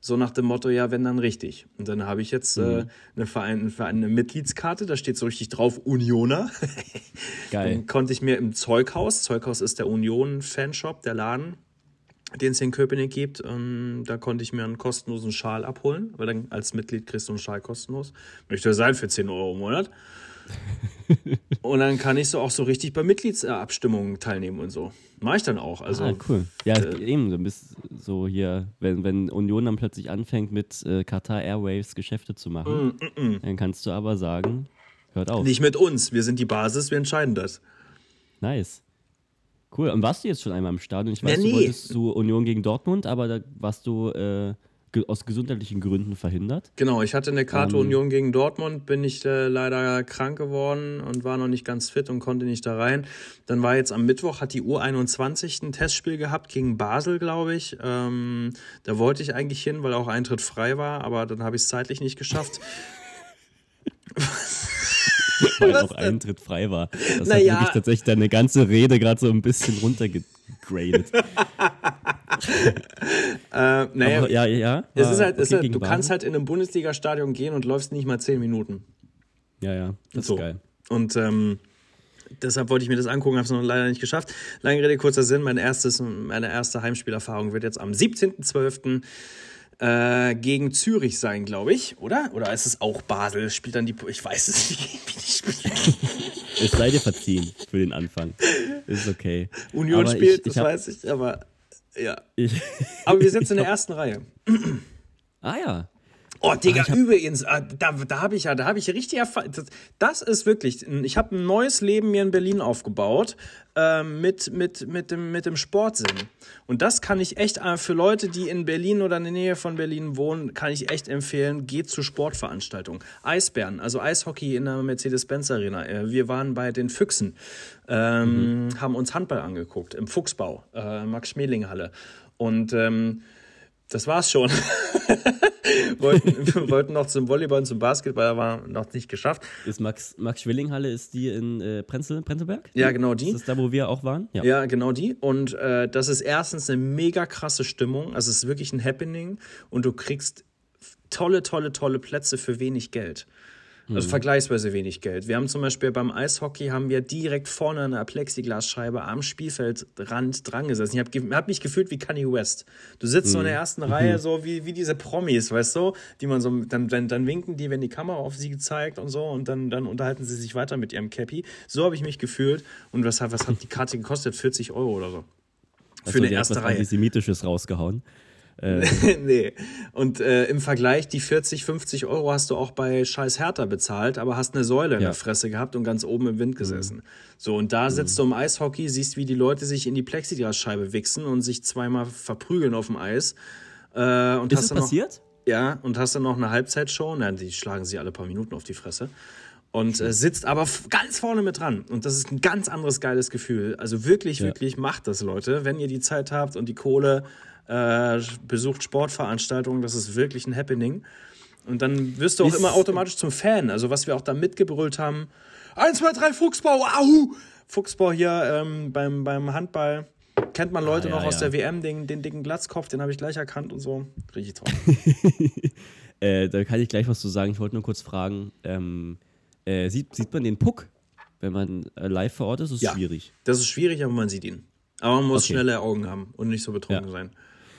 So nach dem Motto, ja, wenn dann richtig. Und dann habe ich jetzt äh, eine, Verein, eine Mitgliedskarte, da steht so richtig drauf Unioner. Geil. Dann konnte ich mir im Zeughaus, Zeughaus ist der Union-Fanshop, der Laden, den es in Köpenick gibt, ähm, da konnte ich mir einen kostenlosen Schal abholen, weil dann als Mitglied kriegst du einen Schal kostenlos. Möchte sein für 10 Euro im Monat. und dann kann ich so auch so richtig bei Mitgliedsabstimmungen teilnehmen und so. Mache ich dann auch. Also Ah, cool. Ja, äh, eben, du bist so hier, wenn, wenn Union dann plötzlich anfängt, mit äh, Qatar Airways Geschäfte zu machen, dann kannst du aber sagen, hört auf. nicht mit uns. Wir sind die Basis, wir entscheiden das. Nice. Cool. Und warst du jetzt schon einmal im Stadion? Ich weiß, Ja, du nee. wolltest zu Union gegen Dortmund, aber da warst du äh, ge aus gesundheitlichen Gründen verhindert. Genau, ich hatte eine Karte Ähm. Union gegen Dortmund, bin ich äh, leider krank geworden und war noch nicht ganz fit und konnte nicht da rein. Dann war jetzt am Mittwoch, hat die U21 ein Testspiel gehabt gegen Basel, glaube ich. Ähm, da wollte ich eigentlich hin, weil auch Eintritt frei war, aber dann habe ich es zeitlich nicht geschafft. weil Was auch denn? Eintritt frei war. Das Naja. hat wirklich tatsächlich deine ganze Rede gerade so ein bisschen runtergegradet. Äh, naja, Aber, ja, ja. es ist halt, es ist okay halt du kannst halt in einem Bundesliga-Stadion gehen und läufst nicht mal zehn Minuten. Ja, ja, das So. ist geil. Und ähm, deshalb wollte ich mir das angucken, habe es noch leider nicht geschafft. Lange Rede, kurzer Sinn, mein erstes, meine erste Heimspielerfahrung wird jetzt am 17.12. Äh, gegen Zürich sein, glaube ich, oder? Oder ist es auch Basel? Spielt dann die. Ich weiß es nicht, wie die spielen. Es sei dir verziehen für den Anfang. Ist okay. Union Aber spielt, ich, das ich hab, weiß ich, aber ja. ich, Aber wir sitzen in der ersten Reihe. Ah ja. Oh, Digga, ich hab- übrigens, äh, da, da habe ich ja, da habe ich richtig erfahren. Das, das ist wirklich, ich habe ein neues Leben mir in Berlin aufgebaut ähm, mit, mit, mit, dem, mit dem Sportsinn. Und das kann ich echt äh, für Leute, die in Berlin oder in der Nähe von Berlin wohnen, kann ich echt empfehlen, geht zu Sportveranstaltungen. Eisbären, also Eishockey in der Mercedes-Benz Arena. Äh, wir waren bei den Füchsen, ähm, haben uns Handball angeguckt im Fuchsbau, äh, Max-Schmeling-Halle. Und ähm, Das war's schon. wollten, wollten noch zum Volleyball und zum Basketball, aber noch nicht geschafft. Ist Max, Max Schwilling-Halle, ist die in äh, Prenzel, Prenzlberg? Ja, genau die. Ist das da, wo wir auch waren? Ja, ja genau die. Und äh, das ist erstens eine mega krasse Stimmung. Also es ist wirklich ein Happening und du kriegst tolle, tolle, tolle Plätze für wenig Geld. Also mhm. vergleichsweise wenig Geld. Wir haben zum Beispiel beim Eishockey haben wir direkt vorne an der Plexiglasscheibe am Spielfeldrand dran gesessen. Ich habe hab mich gefühlt wie Kanye West. Du sitzt mhm. so in der mhm. ersten Reihe, mhm. so wie, wie diese Promis, weißt du, die man so, dann, dann, dann winken die, wenn die Kamera auf sie zeigt und so und dann, dann unterhalten sie sich weiter mit ihrem Cappy. So habe ich mich gefühlt. Und was, was hat die Karte gekostet? 40 Euro oder so. Für also, eine erste Reihe. Antisemitisches rausgehauen. Äh. nee. Und äh, im Vergleich, die 40, 50 Euro hast du auch bei Scheiß Hertha bezahlt, aber hast eine Säule in der Fresse gehabt und ganz oben im Wind mhm. gesessen. Mhm. So, und da sitzt mhm. du im Eishockey, siehst, wie die Leute sich in die Plexiglasscheibe wichsen und sich zweimal verprügeln auf dem Eis. Äh, und Ist hast das passiert? Noch, ja, und hast dann noch eine Halbzeitshow. Na, die schlagen sie alle paar Minuten auf die Fresse und äh, sitzt aber ganz vorne mit dran. Und das ist ein ganz anderes geiles Gefühl. Also wirklich, ja. wirklich macht das, Leute. Wenn ihr die Zeit habt und die Kohle, äh, besucht Sportveranstaltungen, das ist wirklich ein Happening. Und dann wirst du auch ist immer automatisch zum Fan. Also was wir auch da mitgebrüllt haben. 1, 2, 3, Fuchsbau, ahu! Fuchsbau hier ähm, beim, beim Handball. Kennt man Leute ah, ja, noch aus ja. der WM, den, den dicken Glatzkopf, den habe ich gleich erkannt und so. Richtig toll. äh, da kann ich gleich was zu sagen. Ich wollte nur kurz fragen, ähm, äh, sieht, sieht man den Puck, wenn man äh, live vor Ort ist? Das ist ja, schwierig. Das ist schwierig, aber man sieht ihn. Aber man muss okay. schnelle Augen haben und nicht so betrunken sein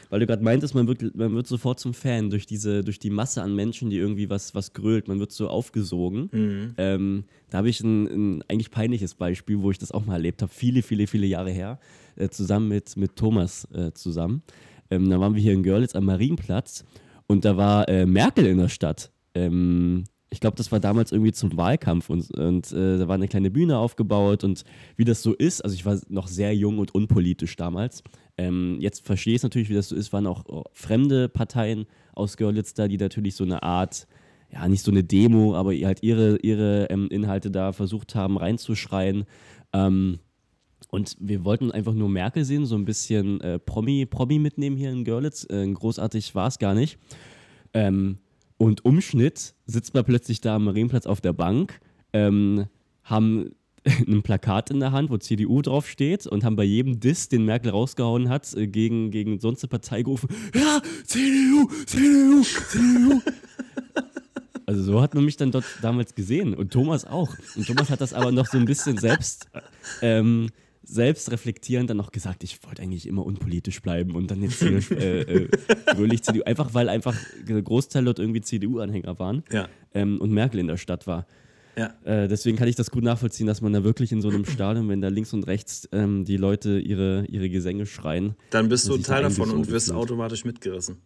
weil du gerade meintest, man wird, man wird sofort zum Fan durch diese, durch die Masse an Menschen, die irgendwie was, was grölt. Man wird so aufgesogen. Mhm. Ähm, da habe ich ein, ein, eigentlich peinliches Beispiel, wo ich das auch mal erlebt habe, viele, viele, viele Jahre her, äh, zusammen mit, mit Thomas äh, zusammen. Ähm, da waren wir hier in Görlitz am Marienplatz und da war äh, Merkel in der Stadt. Ähm, ich glaube, das war damals irgendwie zum Wahlkampf und, und äh, da war eine kleine Bühne aufgebaut und wie das so ist, also ich war noch sehr jung und unpolitisch damals. Ähm, jetzt verstehe ich es natürlich, wie das so ist, waren auch oh, fremde Parteien aus Görlitz da, die natürlich so eine Art, ja, nicht so eine Demo, aber halt ihre, ihre ähm, Inhalte da versucht haben reinzuschreien. Ähm, und wir wollten einfach nur Merkel sehen, so ein bisschen äh, Promi, Promi mitnehmen hier in Görlitz. Äh, großartig war es gar nicht. Ähm, und Umschnitt sitzt man plötzlich da am Marienplatz auf der Bank, ähm, haben ein Plakat in der Hand, wo CDU draufsteht und haben bei jedem Diss, den Merkel rausgehauen hat, äh, gegen, gegen sonst eine Partei gerufen, ja, CDU, CDU, CDU. Also so hat man mich dann dort damals gesehen und Thomas auch. Und Thomas hat das aber noch so ein bisschen selbst ähm, selbst reflektierend dann noch gesagt, ich wollte eigentlich immer unpolitisch bleiben und dann jetzt hier äh, äh, fröhlich CDU. Einfach weil einfach der Großteil dort irgendwie CDU-Anhänger waren ja. ähm, und Merkel in der Stadt war. Ja. Äh, deswegen kann ich das gut nachvollziehen, dass man da wirklich in so einem Stadion, wenn da links und rechts ähm, die Leute ihre, ihre Gesänge schreien. Dann bist du Teil davon und wirst automatisch mitgerissen.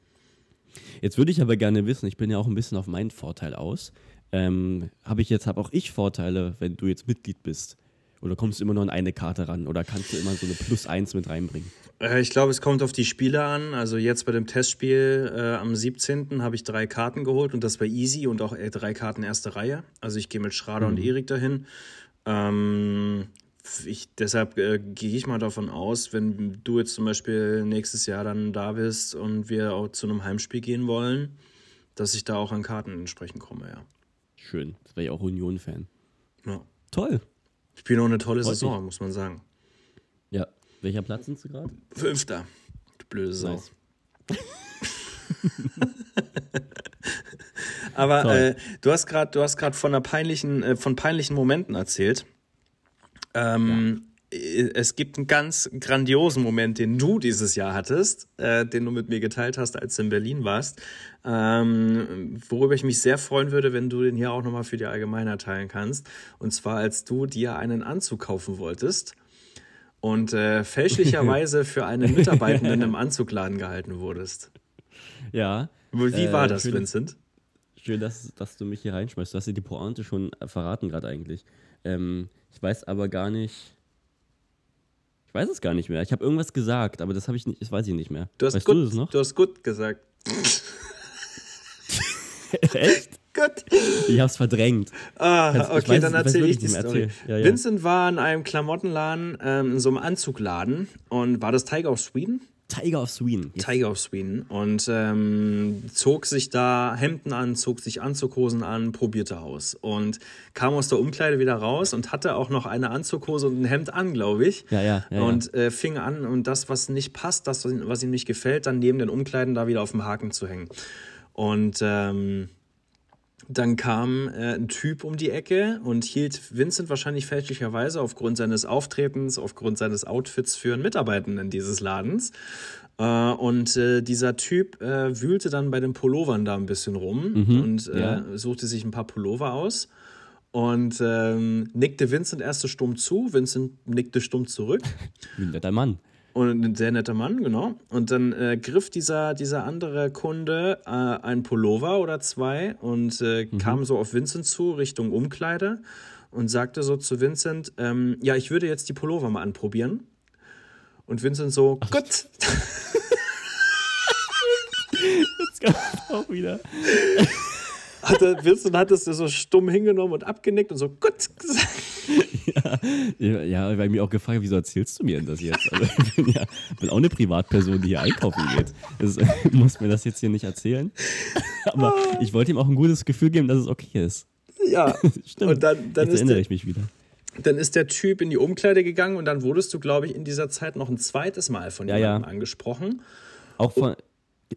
Jetzt würde ich aber gerne wissen, ich bin ja auch ein bisschen auf meinen Vorteil aus. Ähm, habe ich jetzt, habe auch ich Vorteile, wenn du jetzt Mitglied bist? Oder kommst du immer nur an eine Karte ran? Oder kannst du immer so eine Plus 1 mit reinbringen? Äh, ich glaube, es kommt auf die Spiele an. Also jetzt bei dem Testspiel äh, am 17. habe ich drei Karten geholt und das war easy und auch äh, drei Karten erste Reihe. Also ich gehe mit Schrader mhm. und Erik dahin. Ähm, ich, deshalb äh, gehe ich mal davon aus, wenn du jetzt zum Beispiel nächstes Jahr dann da bist und wir auch zu einem Heimspiel gehen wollen, dass ich da auch an Karten entsprechend komme, ja. Schön. Das wäre ich auch Union-Fan. Ja. Toll. Spielen auch eine tolle Freut Saison, mich. muss man sagen. Ja. Welcher Platz sind Sie gerade? Fünfter. Du blöde Sau. Nice. Aber äh, du hast gerade, du hast gerade von peinlichen, äh, von peinlichen Momenten erzählt. Ähm, ja. Es gibt einen ganz grandiosen Moment, den du dieses Jahr hattest, äh, den du mit mir geteilt hast, als du in Berlin warst, ähm, worüber ich mich sehr freuen würde, wenn du den hier auch nochmal für die Allgemeinheit teilen kannst. Und zwar, als du dir einen Anzug kaufen wolltest und äh, fälschlicherweise für einen Mitarbeitenden im Anzugladen gehalten wurdest. Ja. Wie war äh, das, schön, Vincent? Schön, dass, dass du mich hier reinschmeißt. Du hast dir die Pointe schon verraten gerade eigentlich. Ähm, ich weiß aber gar nicht. Ich weiß es gar nicht mehr. Ich habe irgendwas gesagt, aber das habe ich nicht, das weiß ich nicht mehr. Du hast weißt gut, du das noch? Du hast gut gesagt. Echt? Gut. Ich hab's verdrängt. Ah, Kannst, okay, weiß, dann erzähle ich die Story. Ja, ja. Vincent war in einem Klamottenladen, ähm, in so einem Anzugladen und war das Tiger of Sweden? Tiger of Sweden. Tiger of Sweden. Und ähm, zog sich da Hemden an, zog sich Anzughosen an, probierte aus. Und kam aus der Umkleide wieder raus und hatte auch noch eine Anzughose und ein Hemd an, glaube ich. Ja, ja, ja, und äh, fing an, und das, was nicht passt, das, was ihm nicht gefällt, dann neben den Umkleiden da wieder auf dem Haken zu hängen. Und ähm, dann kam äh, ein Typ um die Ecke und hielt Vincent wahrscheinlich fälschlicherweise aufgrund seines Auftretens, aufgrund seines Outfits für einen Mitarbeitenden dieses Ladens. Äh, und äh, dieser Typ äh, wühlte dann bei den Pullovern da ein bisschen rum Mhm, und äh, ja. suchte sich ein paar Pullover aus. Und ähm, nickte Vincent erst so stumm zu, Vincent nickte stumm zurück. Wie ein netter Mann. Und ein sehr netter Mann, genau. Und dann äh, griff dieser, dieser andere Kunde äh, ein Pullover oder zwei und äh, kam so auf Vincent zu, Richtung Umkleide und sagte so zu Vincent, ähm, ja, ich würde jetzt die Pullover mal anprobieren. Und Vincent so, gut. Jetzt kommt auch wieder. Hatte, Vincent hat es so stumm hingenommen und abgenickt und so, gut gesagt. Ja, ja, weil mir auch gefragt, wieso erzählst du mir denn das jetzt? Also, ich bin ja bin auch eine Privatperson, die hier einkaufen geht. Das, muss mir das jetzt hier nicht erzählen. Aber ich wollte ihm auch ein gutes Gefühl geben, dass es okay ist. Ja, Stimmt. Und dann, dann, jetzt erinnere ich mich wieder. dann ist der Typ in die Umkleide gegangen und dann wurdest du, glaube ich, in dieser Zeit noch ein zweites Mal von Ja, jemandem ja. angesprochen. Auch von,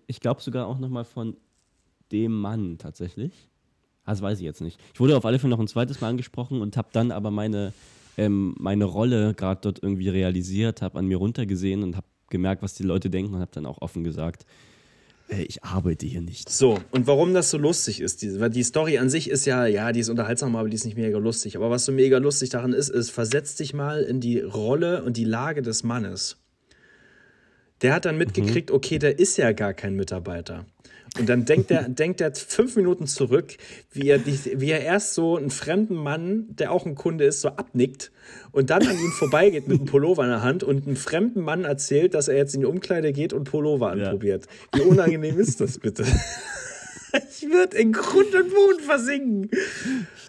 ich glaube sogar auch nochmal von dem Mann tatsächlich. Das weiß ich jetzt nicht. Ich wurde auf alle Fälle noch ein zweites Mal angesprochen und habe dann aber meine, ähm, meine Rolle gerade dort irgendwie realisiert, habe an mir runtergesehen und habe gemerkt, was die Leute denken und habe dann auch offen gesagt, äh, ich arbeite hier nicht. So, und warum das so lustig ist, die, weil die Story an sich ist ja, ja, die ist unterhaltsam, aber die ist nicht mega lustig. Aber was so mega lustig daran ist, ist, versetz dich mal in die Rolle und die Lage des Mannes. Der hat dann mitgekriegt, okay, der ist ja gar kein Mitarbeiter. Und dann denkt er, denkt er fünf Minuten zurück, wie er, wie er erst so einen fremden Mann, der auch ein Kunde ist, so abnickt und dann an ihm vorbeigeht mit einem Pullover in der Hand und einem fremden Mann erzählt, dass er jetzt in die Umkleide geht und Pullover Ja. anprobiert. Wie unangenehm ist das bitte? Ich würde in Grund und Boden versinken.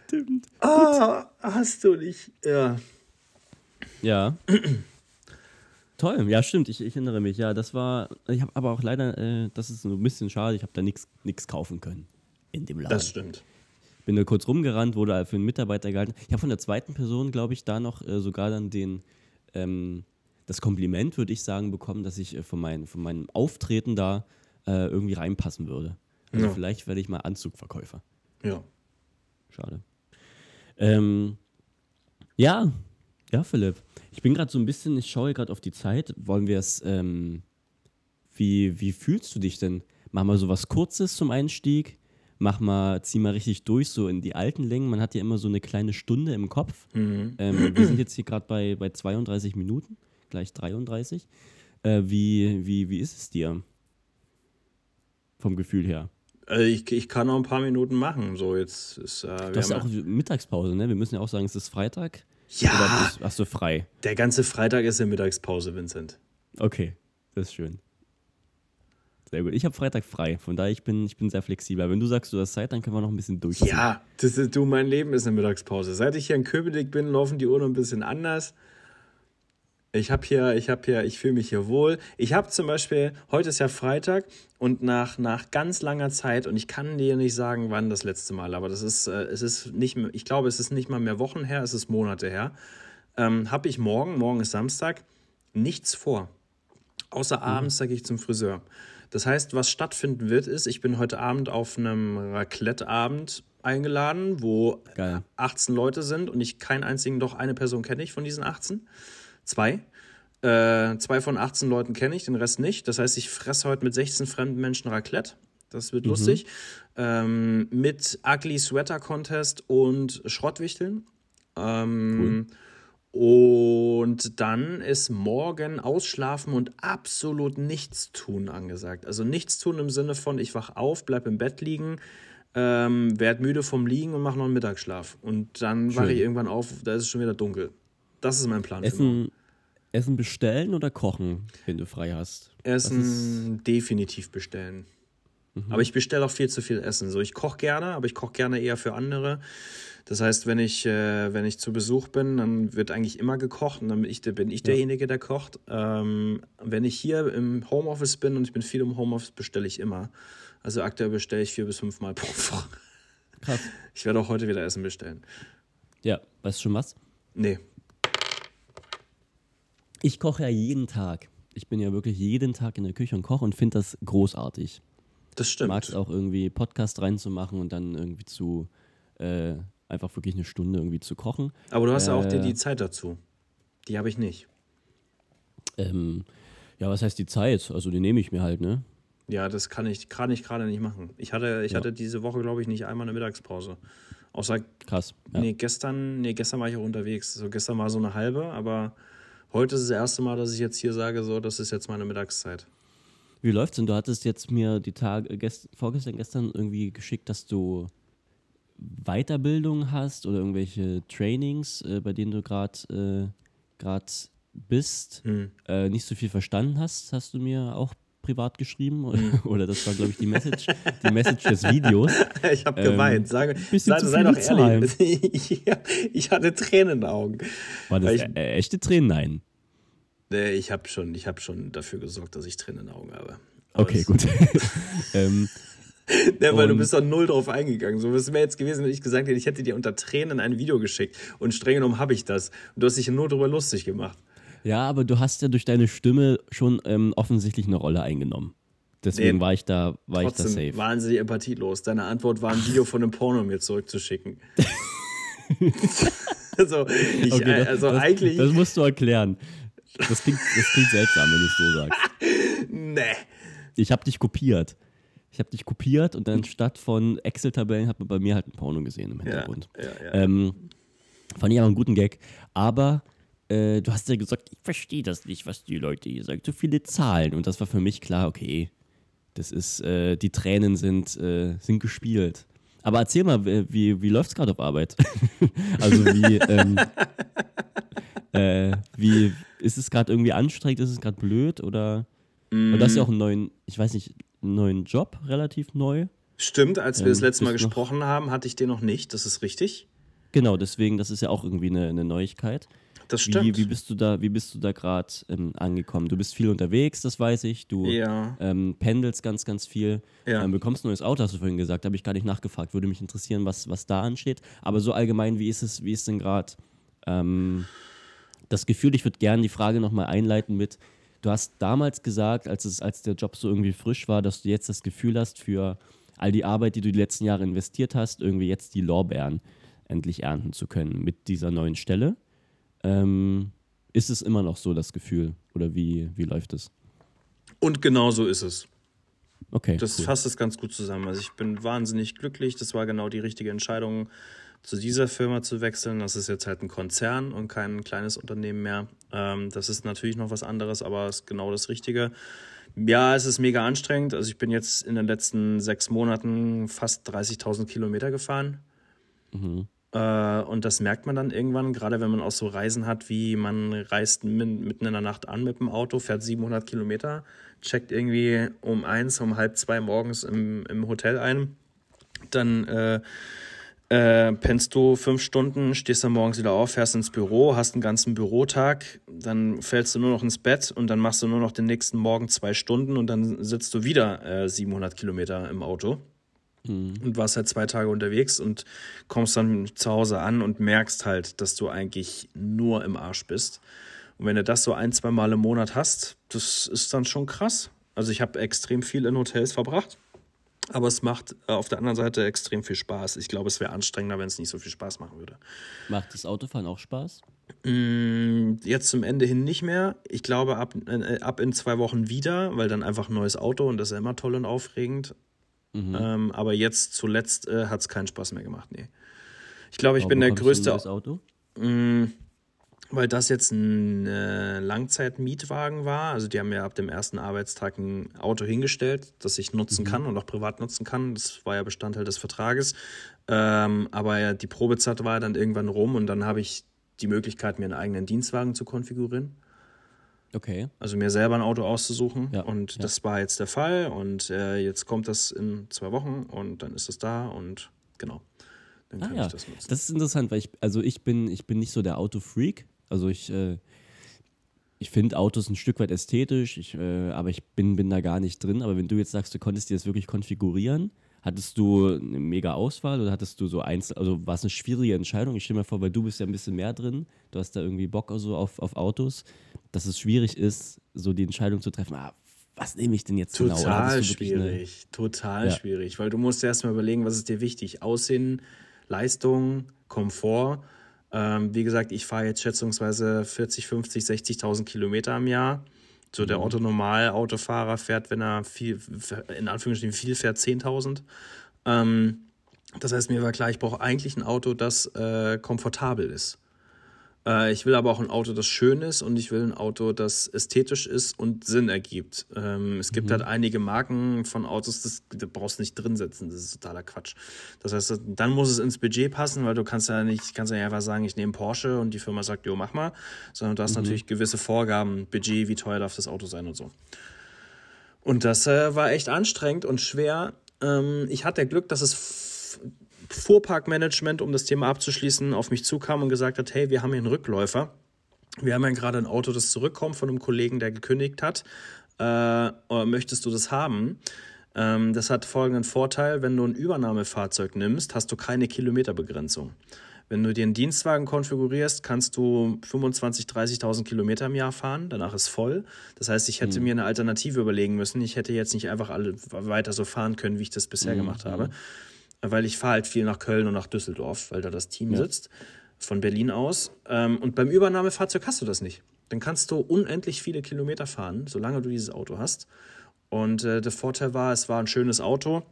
Stimmt. Ah, hast du nicht. Ja. Ja. Toll, ja, stimmt, ich, ich erinnere mich. Ja, das war, ich habe aber auch leider, äh, das ist so ein bisschen schade, ich habe da nichts kaufen können in dem Laden. Das stimmt. bin da kurz rumgerannt, wurde für einen Mitarbeiter gehalten. Ich habe von der zweiten Person, glaube ich, da noch äh, sogar dann den, ähm, das Kompliment, würde ich sagen, bekommen, dass ich äh, von, mein, von meinem Auftreten da äh, irgendwie reinpassen würde. Also Ja. vielleicht werde ich mal Anzugverkäufer. Ja. Schade. Ähm, ja, ja, Philipp. Ich bin gerade so ein bisschen, ich schaue gerade auf die Zeit. Wollen wir es, ähm, wie, wie fühlst du dich denn? Mach mal so was Kurzes zum Einstieg. Mach mal, zieh mal richtig durch, so in die alten Längen. Man hat ja immer so eine kleine Stunde im Kopf. Ähm, wir sind jetzt hier gerade bei, bei 32 Minuten, gleich 33. Äh, wie, wie, wie ist es dir? Vom Gefühl her. Also ich, ich kann noch ein paar Minuten machen. So, jetzt ist. Äh, Du hast ja auch Mittagspause, ne? Wir müssen ja auch sagen, es ist Freitag. Ja. Oder hast du frei? der ganze Freitag ist ja Mittagspause, Vincent. Okay, das ist schön. Sehr gut. Ich habe Freitag frei, von daher ich bin ich bin sehr flexibel. Wenn du sagst, du hast Zeit, dann können wir noch ein bisschen durchziehen. Ja, das ist, du, mein Leben ist eine Mittagspause. Seit ich hier in Köpenick bin, laufen die Uhren ein bisschen anders. Ich habe hier, ich habe hier, ich fühle mich hier wohl. Ich habe zum Beispiel, heute ist ja Freitag und nach, nach ganz langer Zeit, und ich kann dir nicht sagen, wann das letzte Mal, aber das ist, äh, es ist nicht mehr, ich glaube, es ist nicht mal mehr Wochen her, es ist Monate her, ähm, habe ich morgen, morgen ist Samstag, nichts vor. Außer abends, da gehe ich zum Friseur. Das heißt, was stattfinden wird, ist, ich bin heute Abend auf einem Raclette-Abend eingeladen, wo Geil. 18 Leute sind und ich keinen einzigen, doch eine Person kenne ich von diesen 18. Zwei. Äh, zwei von 18 Leuten kenne ich, den Rest nicht. Das heißt, ich fresse heute mit 16 fremden Menschen Raclette. Das wird lustig. Ähm, mit Ugly Sweater Contest und Schrottwichteln. Ähm, Und dann ist morgen Ausschlafen und absolut nichts tun angesagt. Also nichts tun im Sinne von, ich wach auf, bleib im Bett liegen, ähm, werd müde vom Liegen und mache noch einen Mittagsschlaf. Und dann wache ich irgendwann auf, da ist es schon wieder dunkel. Das ist mein Plan. Essen, Essen bestellen oder kochen, wenn du frei hast? Essen definitiv bestellen. Aber ich bestelle auch viel zu viel Essen. So, ich koche gerne, aber ich koche gerne eher für andere. Das heißt, wenn ich, äh, wenn ich zu Besuch bin, dann wird eigentlich immer gekocht und dann bin ich, bin ich derjenige, der kocht. Ähm, wenn ich hier im Homeoffice bin und ich bin viel im Homeoffice, bestelle ich immer. Also aktuell bestelle ich vier bis fünf Mal pro Woche. Krass. Ich werde auch heute wieder Essen bestellen. Ja, weißt du schon was? Nee. Ich koche ja jeden Tag. Ich bin ja wirklich jeden Tag in der Küche und koche und finde das großartig. Das stimmt. mag es auch irgendwie Podcast reinzumachen und dann irgendwie zu äh, einfach wirklich eine Stunde irgendwie zu kochen. Aber du hast ja auch die, Äh, die Zeit dazu. Die habe ich nicht. Ähm, ja, was heißt die Zeit? Also die nehme ich mir halt, ne? Ja, das kann ich, kann ich gerade nicht machen. Ich hatte, ich Ja. hatte diese Woche, glaube ich, nicht einmal eine Mittagspause. Außer, Krass. Ja. nee, gestern, nee, gestern war ich auch unterwegs. So, gestern war so eine halbe, aber heute ist das erste Mal, dass ich jetzt hier sage, so, das ist jetzt meine Mittagszeit. Wie läuft's denn? Du hattest jetzt mir die Tage, gest, vorgestern, gestern irgendwie geschickt, dass du Weiterbildung hast oder irgendwelche Trainings, äh, bei denen du gerade äh, grad bist, Hm. äh, nicht so viel verstanden hast, hast du mir auch privat geschrieben. Oder das war, glaube ich, die Message, die Message des Videos. Ich habe Ähm, geweint. Sage, bisschen sei, sei doch ehrlich. ich, hatte Tränen in den Augen. War das ich- äh, echte Tränen? Nein. Nee, ich habe schon, ich hab schon dafür gesorgt, dass ich Tränen in den Augen habe. Aber Okay, gut. ähm, Ja, weil du bist doch null drauf eingegangen. So, wäre jetzt gewesen, wenn ich gesagt hätte, ich hätte dir unter Tränen ein Video geschickt und streng genommen habe ich das. Und du hast dich nur darüber lustig gemacht. Ja, aber du hast ja durch deine Stimme schon ähm, offensichtlich eine Rolle eingenommen. Deswegen Nee, war ich da, war ich da safe. wahnsinnig empathielos. Deine Antwort war ein Video von einem Porno mir zurückzuschicken. also, ich, Okay, das, also das, eigentlich. Das musst du erklären. Das klingt, das klingt seltsam, wenn du es so sagst. nee. Ich habe dich kopiert. Ich habe dich kopiert und dann statt von Excel-Tabellen hat man bei mir halt ein Porno gesehen im Ja, Hintergrund. ja, ja. Ähm, fand ich aber einen guten Gag. Aber äh, du hast ja gesagt, ich verstehe das nicht, was die Leute hier sagen. Zu viele Zahlen. Und das war für mich klar, okay, das ist, äh, die Tränen sind, äh, sind gespielt. Aber erzähl mal, wie, wie, läuft es gerade auf Arbeit? also wie, ähm, äh, wie, ist es gerade irgendwie anstrengend, ist es gerade blöd oder? Und das ist ja Mm. auch einen neuen, ich weiß nicht, einen neuen Job, relativ neu. Stimmt, als wir das Ähm, letzte Mal bist noch- gesprochen haben, hatte ich den noch nicht. Das ist richtig. Genau, deswegen, das ist ja auch irgendwie eine, eine Neuigkeit. Das stimmt. Wie, wie bist du da, wie bist du da gerade ähm, angekommen? Du bist viel unterwegs, das weiß ich. Du Ja. ähm, pendelst ganz, ganz viel. Ja. Ähm, bekommst ein neues Auto, hast du vorhin gesagt. Habe ich gar nicht nachgefragt. Würde mich interessieren, was, was da ansteht. Aber so allgemein, wie ist es, wie ist denn gerade ähm, das Gefühl? Ich würde gerne die Frage nochmal einleiten mit, du hast damals gesagt, als, es, als der Job so irgendwie frisch war, dass du jetzt das Gefühl hast, für all die Arbeit, die du die letzten Jahre investiert hast, irgendwie jetzt die Lorbeeren endlich ernten zu können mit dieser neuen Stelle. Ähm, ist es immer noch so das Gefühl? Oder wie, wie läuft es? Und genau so ist es. Okay. Das cool. fasst es ganz gut zusammen. Also ich bin wahnsinnig glücklich. Das war genau die richtige Entscheidung, zu dieser Firma zu wechseln. Das ist jetzt halt ein Konzern und kein kleines Unternehmen mehr. Ähm, das ist natürlich noch was anderes, aber es ist genau das Richtige. Ja, es ist mega anstrengend. Also ich bin jetzt in den letzten sechs Monaten fast 30.000 Kilometer gefahren. Äh, und das merkt man dann irgendwann, gerade wenn man auch so Reisen hat, wie man reist mitten in der Nacht an mit dem Auto, fährt 700 Kilometer, checkt irgendwie um eins, um halb zwei morgens im, im Hotel ein. Dann äh, äh, pennst du fünf Stunden, stehst dann morgens wieder auf, fährst ins Büro, hast einen ganzen Bürotag, dann fällst du nur noch ins Bett und dann machst du nur noch den nächsten Morgen zwei Stunden und dann sitzt du wieder äh, 700 Kilometer im Auto und warst halt zwei Tage unterwegs und kommst dann zu Hause an und merkst halt, dass du eigentlich nur im Arsch bist. Und wenn du das so ein, zwei Mal im Monat hast, das ist dann schon krass. Also ich habe extrem viel in Hotels verbracht, aber es macht äh, auf der anderen Seite extrem viel Spaß. Ich glaube, es wäre anstrengender, wenn es nicht so viel Spaß machen würde. Macht das Autofahren auch Spaß? Mm, Jetzt zum Ende hin nicht mehr. Ich glaube, ab, äh, ab in zwei Wochen wieder, weil dann einfach ein neues Auto und das ist ja immer toll und aufregend. Ähm, aber jetzt zuletzt äh, hat es keinen Spaß mehr gemacht. Nee. Ich glaube, ich Warum bin der du größte, neues Auto? Mm, weil das jetzt ein äh, Langzeitmietwagen war. Also die haben mir ab dem ersten Arbeitstag ein Auto hingestellt, das ich nutzen kann und auch privat nutzen kann. Das war ja Bestandteil des Vertrages. Ähm, aber ja, die Probezeit war ja dann irgendwann rum und dann habe ich die Möglichkeit, mir einen eigenen Dienstwagen zu konfigurieren. Okay. Also mir selber ein Auto auszusuchen. Ja, Und ja. das war jetzt der Fall. Und äh, jetzt kommt das in zwei Wochen und dann ist es da und genau. Dann Ah kann ja, ich das nutzen. das ist interessant, weil ich, also ich bin, ich bin nicht so der Autofreak. Also ich, äh, ich finde Autos ein Stück weit ästhetisch, ich, äh, aber ich bin, bin da gar nicht drin. Aber wenn du jetzt sagst, du konntest dir das wirklich konfigurieren, hattest du eine mega Auswahl oder hattest du so einzeln, also war es eine schwierige Entscheidung? Ich stelle mir vor, weil du bist ja ein bisschen mehr drin, du hast da irgendwie Bock also auf, auf Autos, dass es schwierig ist, so die Entscheidung zu treffen, ah, was nehme ich denn jetzt genau? Total hattest du wirklich eine- schwierig, total Ja. schwierig, weil du musst erst mal überlegen, was ist dir wichtig? Aussehen, Leistung, Komfort. Ähm, wie gesagt, ich fahre jetzt schätzungsweise 40, 50, 60.000 Kilometer im Jahr. So Mhm. der Otto-Normal-Autofahrer fährt, wenn er viel, in Anführungsstrichen viel fährt, 10.000. Ähm, das heißt, mir war klar, ich brauche eigentlich ein Auto, das äh, komfortabel ist. Äh, ich will aber auch ein Auto, das schön ist und ich will ein Auto, das ästhetisch ist und Sinn ergibt. Ähm, es gibt halt einige Marken von Autos, das, das brauchst du nicht drin setzen. Das ist totaler Quatsch. Das heißt, dann muss es ins Budget passen, weil du kannst ja nicht, kannst ja nicht einfach sagen, ich nehme Porsche und die Firma sagt, jo, mach mal, sondern du hast natürlich gewisse Vorgaben, Budget, wie teuer darf das Auto sein und so. Und das äh, war echt anstrengend und schwer. Ähm, ich hatte Glück, dass es Fuhrparkmanagement, um das Thema abzuschließen, auf mich zukam und gesagt hat, hey, wir haben hier einen Rückläufer. Wir haben ja gerade ein Auto, das zurückkommt von einem Kollegen, der gekündigt hat. Äh, möchtest du das haben? Ähm, das hat folgenden Vorteil, wenn du ein Übernahmefahrzeug nimmst, hast du keine Kilometerbegrenzung. Wenn du dir einen Dienstwagen konfigurierst, kannst du 25.000, 30.000 Kilometer im Jahr fahren. Danach ist voll. Das heißt, ich hätte mir eine Alternative überlegen müssen. Ich hätte jetzt nicht einfach alle weiter so fahren können, wie ich das bisher gemacht habe. Weil ich fahre halt viel nach Köln und nach Düsseldorf, weil da das Team sitzt. Von Berlin aus. Ähm, und beim Übernahmefahrzeug hast du das nicht. Dann kannst du unendlich viele Kilometer fahren, solange du dieses Auto hast. Und äh, der Vorteil war, es war ein schönes Auto.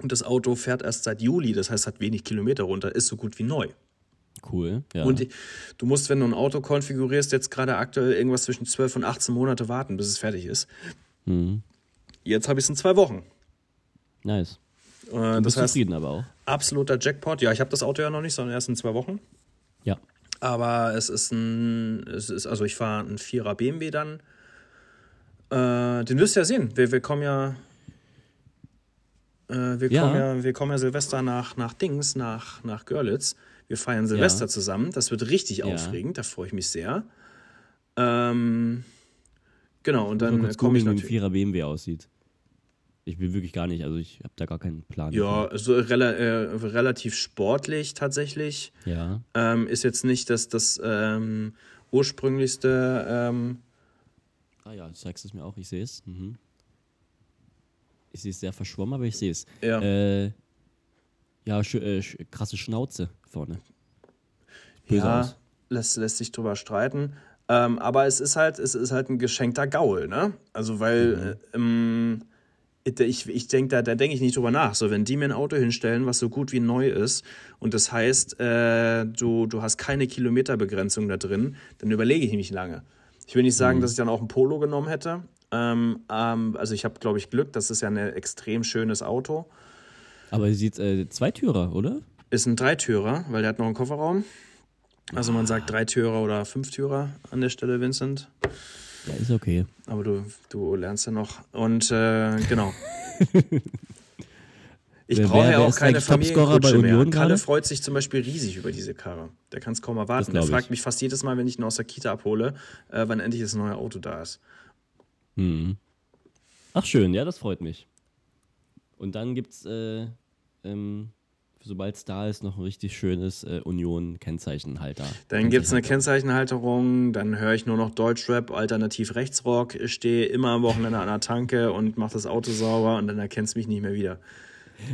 Und das Auto fährt erst seit Juli, das heißt, hat wenig Kilometer runter, ist so gut wie neu. Cool, ja. Und du musst, wenn du ein Auto konfigurierst, jetzt gerade aktuell irgendwas zwischen 12 und 18 Monate warten, bis es fertig ist. Mhm. Jetzt habe ich es in zwei Wochen. Nice. Äh, Du das bist heißt, zufrieden aber auch. absoluter Jackpot. Ja, ich habe das Auto ja noch nicht, sondern erst in zwei Wochen. Ja. Aber es ist ein, es ist, also ich fahre einen 4er BMW dann. Äh, den wirst du ja sehen. Wir, wir kommen ja, äh, wir Ja. kommen ja, wir kommen ja Silvester nach, nach Dings, nach, nach Görlitz. Wir feiern Silvester Ja. zusammen. Das wird richtig Ja. aufregend. Da freue ich mich sehr. Ähm, genau, und dann komme ich googeln, wie ein natürlich. Vierer BMW aussieht. Ich will wirklich gar nicht, also ich habe da gar keinen Plan. Ja, so rela äh, relativ sportlich tatsächlich. Ja. Ähm, ist jetzt nicht das, das ähm, ursprünglichste. Ähm, Ah ja, du zeigst es mir auch, ich sehe es. Mhm. Ich sehe es sehr verschwommen, aber ich sehe es. ja. Äh, ja, sch äh, sch krasse Schnauze vorne. Böse ja, aus. lässt, lässt sich drüber streiten. Ähm, aber es ist halt, es ist halt ein geschenkter Gaul, ne? Also weil äh, ähm, ich, ich denke, da, da denke ich nicht drüber nach. So, wenn die mir ein Auto hinstellen, was so gut wie neu ist, und das heißt, äh, du, du hast keine Kilometerbegrenzung da drin, dann überlege ich nicht lange. Ich will nicht sagen, dass ich dann auch ein Polo genommen hätte. Ähm, ähm, also ich habe, glaube ich, Glück. Das ist ja ein extrem schönes Auto. Aber sie sieht äh, Zweitürer, oder? Ist ein Dreitürer, weil der hat noch einen Kofferraum. Also man sagt Dreitürer oder Fünftürer an der Stelle, Vincent. Ja, ist okay. Aber du, du lernst ja noch. Und äh, genau. Ich brauche ja auch keine Familienkutsche mehr. Kalle gerade? freut sich zum Beispiel riesig über diese Karre. Der kann es kaum erwarten. Glaub fragt ich. mich fast jedes Mal, wenn ich ihn aus der Kita abhole, äh, wann endlich das neue Auto da ist. Mhm. Ach schön, ja, das freut mich. Und dann gibt es, äh, ähm, sobald es da ist, noch ein richtig schönes äh, Union-Kennzeichenhalter. Dann gibt es eine Kennzeichenhalterung, dann höre ich nur noch Deutschrap, alternativ Rechtsrock, Ich stehe immer am Wochenende an der Tanke und mache das Auto sauber und dann erkennst du mich nicht mehr wieder.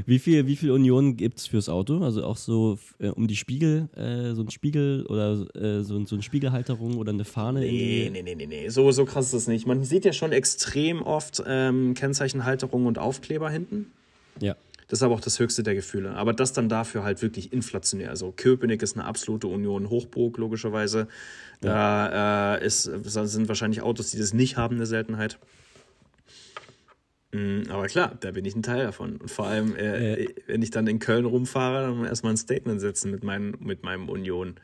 Wie viel, wie viel Union gibt es fürs Auto? Also auch so äh, um die Spiegel, äh, so ein Spiegel oder äh, so, so eine Spiegelhalterung oder eine Fahne? Nee, nee, nee, nee, nee. So, so krass ist das nicht. Man sieht ja schon extrem oft ähm, Kennzeichenhalterung und Aufkleber hinten. Ja. Das ist aber auch das höchste der Gefühle. Aber das dann dafür halt wirklich inflationär. Also Köpenick ist eine absolute Union Hochburg, logischerweise. Da äh, ist, sind wahrscheinlich Autos, die das nicht haben, eine Seltenheit. Mm, Aber klar, da bin ich ein Teil davon. Und vor allem, äh, Äh. wenn ich dann in Köln rumfahre, dann muss man erstmal ein Statement setzen mit, meinen, mit meinem Union.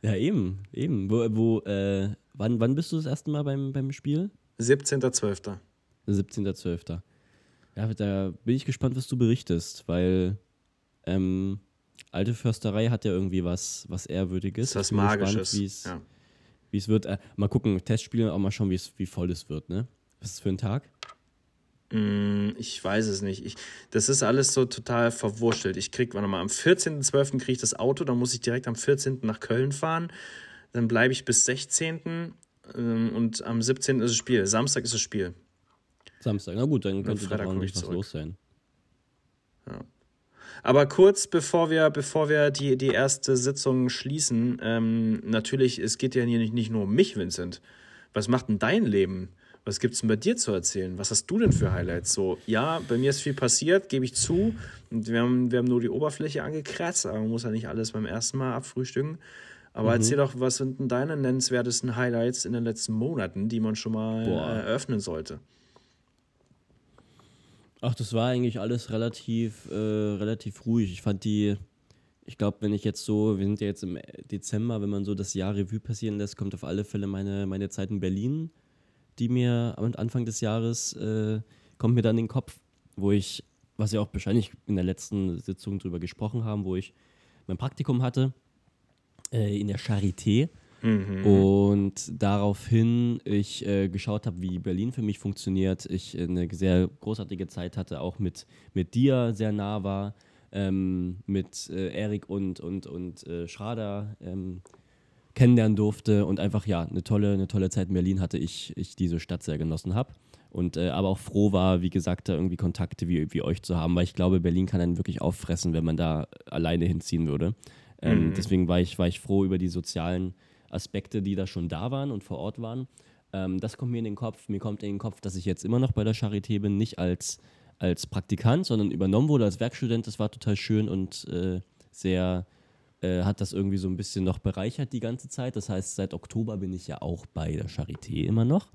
Ja, eben, eben. Wo, wo, äh, wann, wann bist du das erste Mal beim, beim Spiel? 17.12. 17.12. Ja, da bin ich gespannt, was du berichtest, weil ähm, alte Försterei hat ja irgendwie was, was Ehrwürdiges. Das ist was Magisches. Gespannt, ja. wie es wird. Äh, mal gucken, Testspiele, auch mal schauen, wie voll es wird, ne? Was ist das für ein Tag? Mm, Ich weiß es nicht. Ich, das ist alles so total verwurschtelt. Ich krieg, warte mal, am 14.12. kriege ich das Auto, dann muss ich direkt am 14. nach Köln fahren. Dann bleibe ich bis 16. ähm, und am 17. ist das Spiel. Samstag ist das Spiel. Samstag. Na gut, dann könnte komm ordentlich ich was los sein. Aber kurz bevor wir, bevor wir die, die erste Sitzung schließen, ähm, natürlich, es geht ja hier nicht, nicht nur um mich, Vincent. Was macht denn dein Leben? Was gibt's denn bei dir zu erzählen? Was hast du denn für Highlights? So, ja, bei mir ist viel passiert, gebe ich zu. Und wir haben, wir haben nur die Oberfläche angekratzt, aber man muss ja nicht alles beim ersten Mal abfrühstücken. Aber erzähl doch, was sind denn deine nennenswertesten Highlights in den letzten Monaten, die man schon mal Boah. eröffnen sollte? Ach, das war eigentlich alles relativ, äh, relativ ruhig. Ich fand die, ich glaube, wenn ich jetzt so, wir sind ja jetzt im Dezember, wenn man so das Jahr Revue passieren lässt, kommt auf alle Fälle meine, meine Zeit in Berlin, die mir am Anfang des Jahres, äh, kommt mir dann in den Kopf, wo ich, was wir auch wahrscheinlich in der letzten Sitzung drüber gesprochen haben, wo ich mein Praktikum hatte äh, in der Charité. Und daraufhin ich äh, geschaut habe, wie Berlin für mich funktioniert. Ich äh, eine sehr großartige Zeit hatte, auch mit, mit dir sehr nah war, ähm, mit äh, Erik und, und, und äh, Schrader ähm, kennenlernen durfte und einfach ja eine tolle, eine tolle Zeit in Berlin hatte, ich, ich diese Stadt sehr genossen habe. Und äh, aber auch froh war, wie gesagt, da irgendwie Kontakte wie, wie euch zu haben, weil ich glaube, Berlin kann einen wirklich auffressen, wenn man da alleine hinziehen würde. Ähm, Deswegen war ich, war ich froh über die sozialen Aspekte, die da schon da waren und vor Ort waren. Ähm, das kommt mir in den Kopf. Mir kommt in den Kopf, dass ich jetzt immer noch bei der Charité bin, nicht als, als Praktikant, sondern übernommen wurde als Werkstudent. Das war total schön und äh, sehr, äh, hat das irgendwie so ein bisschen noch bereichert die ganze Zeit. Das heißt, seit Oktober bin ich ja auch bei der Charité immer noch.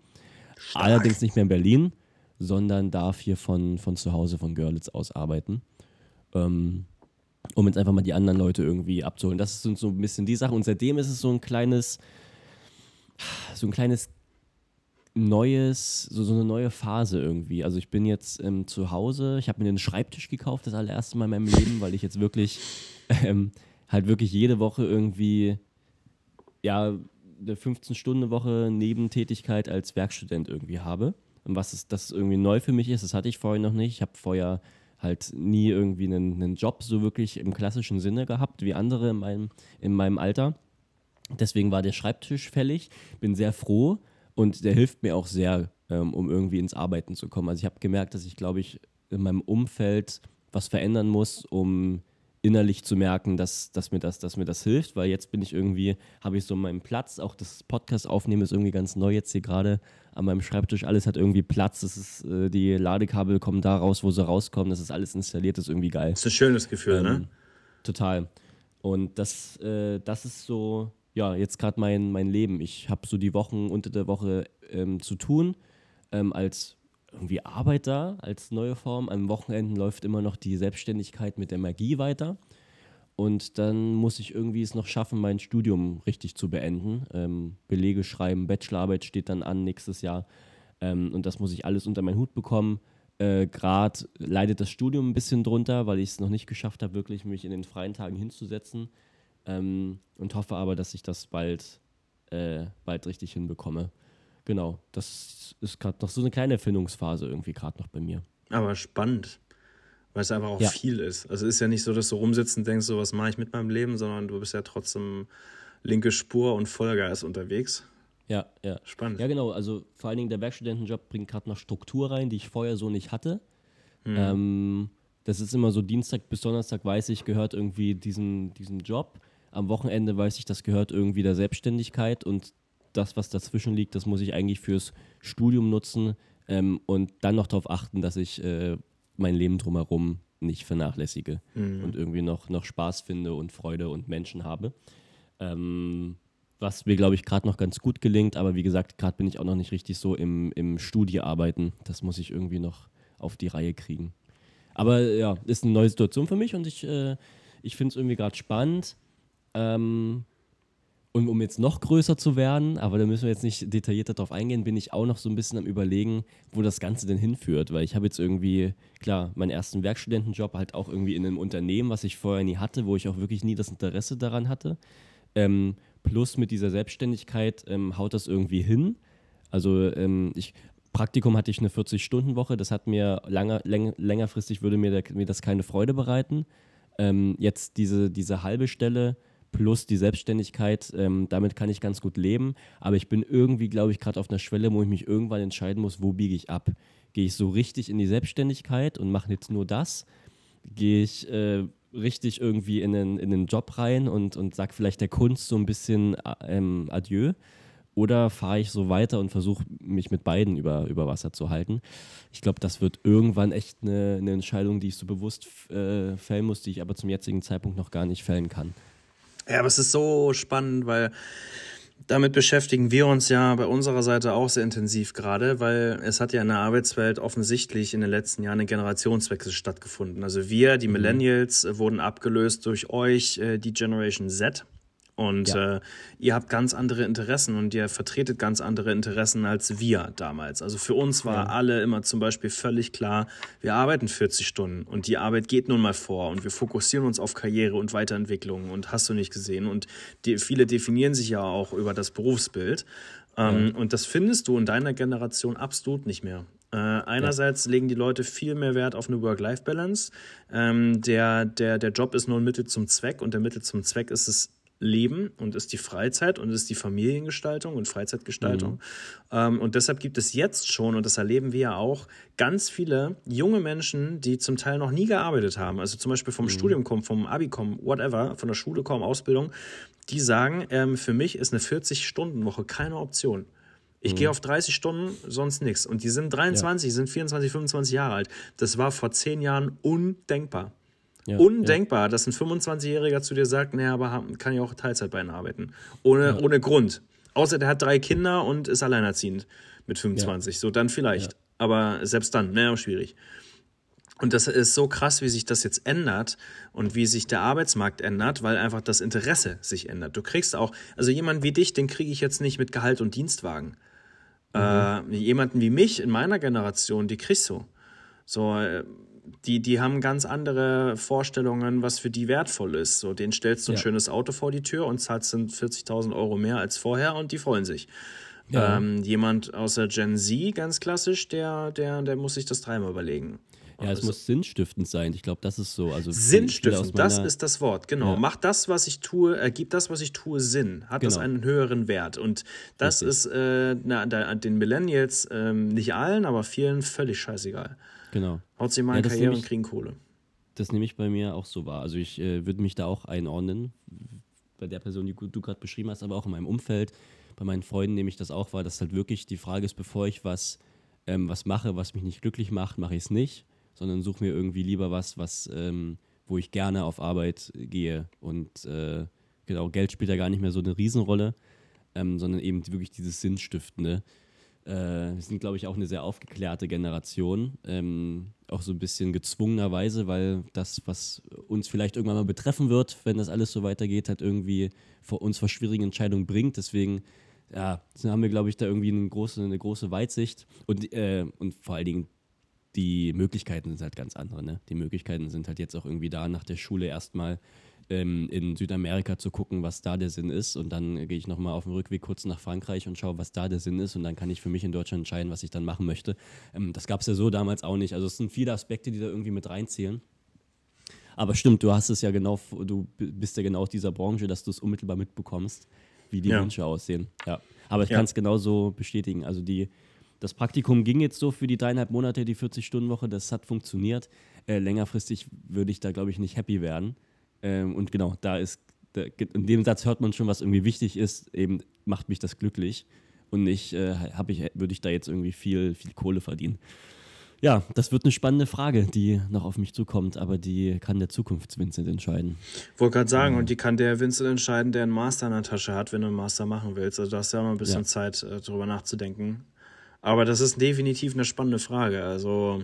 Allerdings nicht mehr in Berlin, sondern darf hier von, von zu Hause, von Görlitz aus arbeiten. Ähm, um jetzt einfach mal die anderen Leute irgendwie abzuholen. Das sind so ein bisschen die Sachen. Und seitdem ist es so ein kleines, so ein kleines neues, so, so eine neue Phase irgendwie. Also ich bin jetzt ähm, zu Hause, ich habe mir einen Schreibtisch gekauft, das allererste Mal in meinem Leben, weil ich jetzt wirklich ähm, halt wirklich jede Woche irgendwie ja eine 15-Stunden-Woche Nebentätigkeit als Werkstudent irgendwie habe. Und was ist, das irgendwie neu für mich ist, das hatte ich vorher noch nicht. Ich habe vorher halt nie irgendwie einen, einen Job so wirklich im klassischen Sinne gehabt, wie andere in meinem, in meinem Alter. Deswegen war der Schreibtisch fällig. Bin sehr froh und der hilft mir auch sehr, ähm, um irgendwie ins Arbeiten zu kommen. Also ich habe gemerkt, dass ich, glaube ich, in meinem Umfeld was verändern muss, um innerlich zu merken, dass, dass, mir das, dass mir das hilft, weil jetzt bin ich irgendwie, habe ich so meinen Platz, auch das Podcast aufnehmen ist irgendwie ganz neu jetzt hier gerade an meinem Schreibtisch, alles hat irgendwie Platz, das ist, äh, die Ladekabel kommen da raus, wo sie rauskommen, das ist alles installiert, das ist irgendwie geil. Das ist ein schönes Gefühl, ne? Ähm, Total. Und das, äh, das ist so, ja, jetzt gerade mein, mein Leben. Ich habe so die Wochen unter der Woche ähm, zu tun, ähm, als irgendwie Arbeit da, als neue Form. Am Wochenenden läuft immer noch die Selbstständigkeit mit der Magie weiter. Und dann muss ich irgendwie es noch schaffen, mein Studium richtig zu beenden. Ähm, Belege schreiben, Bachelorarbeit steht dann an nächstes Jahr. Ähm, und das muss ich alles unter meinen Hut bekommen. Äh, Gerade leidet das Studium ein bisschen drunter, weil ich es noch nicht geschafft habe, wirklich mich in den freien Tagen hinzusetzen. Ähm, und hoffe aber, dass ich das bald, äh, bald richtig hinbekomme. Genau, das ist gerade noch so eine kleine Erfindungsphase irgendwie gerade noch bei mir. Aber spannend, weil es einfach auch Ja. viel ist. Also es ist ja nicht so, dass du rumsitzt und denkst, so was mache ich mit meinem Leben, sondern du bist ja trotzdem linke Spur und Vollgas unterwegs. Ja, ja. Spannend. Ja, genau. Also vor allen Dingen der Werkstudentenjob bringt gerade noch Struktur rein, die ich vorher so nicht hatte. Ähm, das ist immer so Dienstag bis Donnerstag weiß ich, gehört irgendwie diesen, diesen Job. Am Wochenende weiß ich, das gehört irgendwie der Selbstständigkeit und das, was dazwischen liegt, das muss ich eigentlich fürs Studium nutzen ähm, und dann noch darauf achten, dass ich äh, mein Leben drumherum nicht vernachlässige und irgendwie noch, noch Spaß finde und Freude und Menschen habe. Ähm, was mir, glaube ich, gerade noch ganz gut gelingt, aber wie gesagt, gerade bin ich auch noch nicht richtig so im, im Studiearbeiten. Das muss ich irgendwie noch auf die Reihe kriegen. Aber ja, ist eine neue Situation für mich und ich, äh, ich finde es irgendwie gerade spannend. Ähm, Und um jetzt noch größer zu werden, aber da müssen wir jetzt nicht detaillierter drauf eingehen, bin ich auch noch so ein bisschen am Überlegen, wo das Ganze denn hinführt. Weil ich habe jetzt irgendwie, klar, meinen ersten Werkstudentenjob halt auch irgendwie in einem Unternehmen, was ich vorher nie hatte, wo ich auch wirklich nie das Interesse daran hatte. Ähm, plus mit dieser Selbstständigkeit ähm, haut das irgendwie hin. Also ähm, ich, Praktikum hatte ich eine 40-Stunden-Woche, das hat mir lange, läng, längerfristig würde mir, der, mir das keine Freude bereiten. Ähm, jetzt diese, diese halbe Stelle plus die Selbstständigkeit, ähm, damit kann ich ganz gut leben. Aber ich bin irgendwie, glaube ich, gerade auf einer Schwelle, wo ich mich irgendwann entscheiden muss, wo biege ich ab. Gehe ich so richtig in die Selbstständigkeit und mache jetzt nur das? Gehe ich äh, richtig irgendwie in den, in den Job rein und, und sage vielleicht der Kunst so ein bisschen äh, ähm, Adieu? Oder fahre ich so weiter und versuche mich mit beiden über, über Wasser zu halten? Ich glaube, das wird irgendwann echt eine, eine Entscheidung, die ich so bewusst äh, fällen muss, die ich aber zum jetzigen Zeitpunkt noch gar nicht fällen kann. Ja, aber es ist so spannend, weil damit beschäftigen wir uns ja bei unserer Seite auch sehr intensiv gerade, weil es hat ja in der Arbeitswelt offensichtlich in den letzten Jahren ein Generationswechsel stattgefunden. Also wir, die mhm. Millennials, wurden abgelöst durch euch, äh, die Generation Z. Und ja. äh, ihr habt ganz andere Interessen und ihr vertretet ganz andere Interessen als wir damals. Also für uns war ja. alle immer zum Beispiel völlig klar, wir arbeiten 40 Stunden und die Arbeit geht nun mal vor und wir fokussieren uns auf Karriere und Weiterentwicklung und hast du nicht gesehen. Und die, viele definieren sich ja auch über das Berufsbild. Ähm, ja. Und das findest du in deiner Generation absolut nicht mehr. Äh, einerseits ja. legen die Leute viel mehr Wert auf eine Work-Life-Balance. Ähm, der, der, der Job ist nur ein Mittel zum Zweck und der Mittel zum Zweck ist es, Leben und ist die Freizeit und ist die Familiengestaltung und Freizeitgestaltung. Mhm. Ähm, und deshalb gibt es jetzt schon, und das erleben wir ja auch, ganz viele junge Menschen, die zum Teil noch nie gearbeitet haben, also zum Beispiel vom mhm. Studium kommen, vom Abi kommen, whatever, von der Schule kommen, Ausbildung, die sagen, ähm, für mich ist eine 40-Stunden-Woche keine Option. Ich mhm. gehe auf 30 Stunden, sonst nichts. Und die sind 23, ja. sind 24, 25 Jahre alt. Das war vor zehn Jahren undenkbar. Ja, Undenkbar, ja. dass ein 25-Jähriger zu dir sagt, naja, aber kann ja auch Teilzeit bei Ihnen arbeiten. Ohne, ja. ohne Grund. Außer der hat drei Kinder und ist alleinerziehend mit 25. So, dann vielleicht. Aber selbst dann, naja, schwierig. Und das ist so krass, wie sich das jetzt ändert und wie sich der Arbeitsmarkt ändert, weil einfach das Interesse sich ändert. Du kriegst auch, also jemand wie dich, den kriege ich jetzt nicht mit Gehalt und Dienstwagen. Mhm. Äh, jemanden wie mich in meiner Generation, die kriegst du. So, äh, die, die haben ganz andere Vorstellungen, was für die wertvoll ist. So, denen stellst du ein ja. schönes Auto vor die Tür und zahlst dann 40.000 Euro mehr als vorher und die freuen sich. Ja. Ähm, jemand aus der Gen Z, ganz klassisch, der, der, der muss sich das dreimal überlegen. Ja, es muss sinnstiftend sein. Ich glaube, das ist so. Also sinnstiftend, das ist das Wort, genau. Ja. Macht das, was ich tue, ergibt das, was ich tue, Sinn? Hat genau. das einen höheren Wert? Und das Richtig. ist äh, na, den Millennials, äh, nicht allen, aber vielen völlig scheißegal. Genau. Haut sie mal ja, in Karriere und kriegen Kohle. Das nehme ich bei mir auch so wahr. Also ich äh, würde mich da auch einordnen, bei der Person, die du gerade beschrieben hast, aber auch in meinem Umfeld. Bei meinen Freunden nehme ich das auch wahr, dass halt wirklich die Frage ist, bevor ich was, ähm, was mache, was mich nicht glücklich macht, mache ich es nicht, sondern suche mir irgendwie lieber was, was ähm, wo ich gerne auf Arbeit gehe. Und äh, genau, Geld spielt ja gar nicht mehr so eine Riesenrolle, ähm, sondern eben wirklich dieses Sinnstiftende. Äh, wir sind, glaube ich, auch eine sehr aufgeklärte Generation. Ähm, auch so ein bisschen gezwungenerweise, weil das, was uns vielleicht irgendwann mal betreffen wird, wenn das alles so weitergeht, halt irgendwie vor uns vor schwierigen Entscheidungen bringt. Deswegen ja, haben wir, glaube ich, da irgendwie eine große, eine große Weitsicht und, äh, und vor allen Dingen die Möglichkeiten sind halt ganz andere. Ne? Die Möglichkeiten sind halt jetzt auch irgendwie da, nach der Schule erstmal ähm, in Südamerika zu gucken, was da der Sinn ist. Und dann gehe ich nochmal auf dem Rückweg kurz nach Frankreich und schaue, was da der Sinn ist. Und dann kann ich für mich in Deutschland entscheiden, was ich dann machen möchte. Ähm, das gab es ja so damals auch nicht. Also es sind viele Aspekte, die da irgendwie mit reinzählen. Aber stimmt, du hast es ja genau, du bist ja genau aus dieser Branche, dass du es unmittelbar mitbekommst, wie die ja. Wünsche aussehen. Ja. Aber ich ja. kann es genauso bestätigen. Also die, das Praktikum ging jetzt so für die dreieinhalb Monate, die 40-Stunden-Woche, das hat funktioniert. Äh, längerfristig würde ich da, glaube ich, nicht happy werden. Ähm, und genau, da ist, da, in dem Satz hört man schon, was irgendwie wichtig ist, eben macht mich das glücklich. Und nicht, äh, ich, würde ich da jetzt irgendwie viel, viel Kohle verdienen. Ja, das wird eine spannende Frage, die noch auf mich zukommt, aber die kann der Zukunfts-Vincent entscheiden. Wollte gerade sagen, ja. und die kann der Vincent entscheiden, der einen Master in der Tasche hat, wenn du einen Master machen willst. Also da hast du ja noch ein bisschen ja. Zeit, äh, drüber nachzudenken. Aber das ist definitiv eine spannende Frage. Also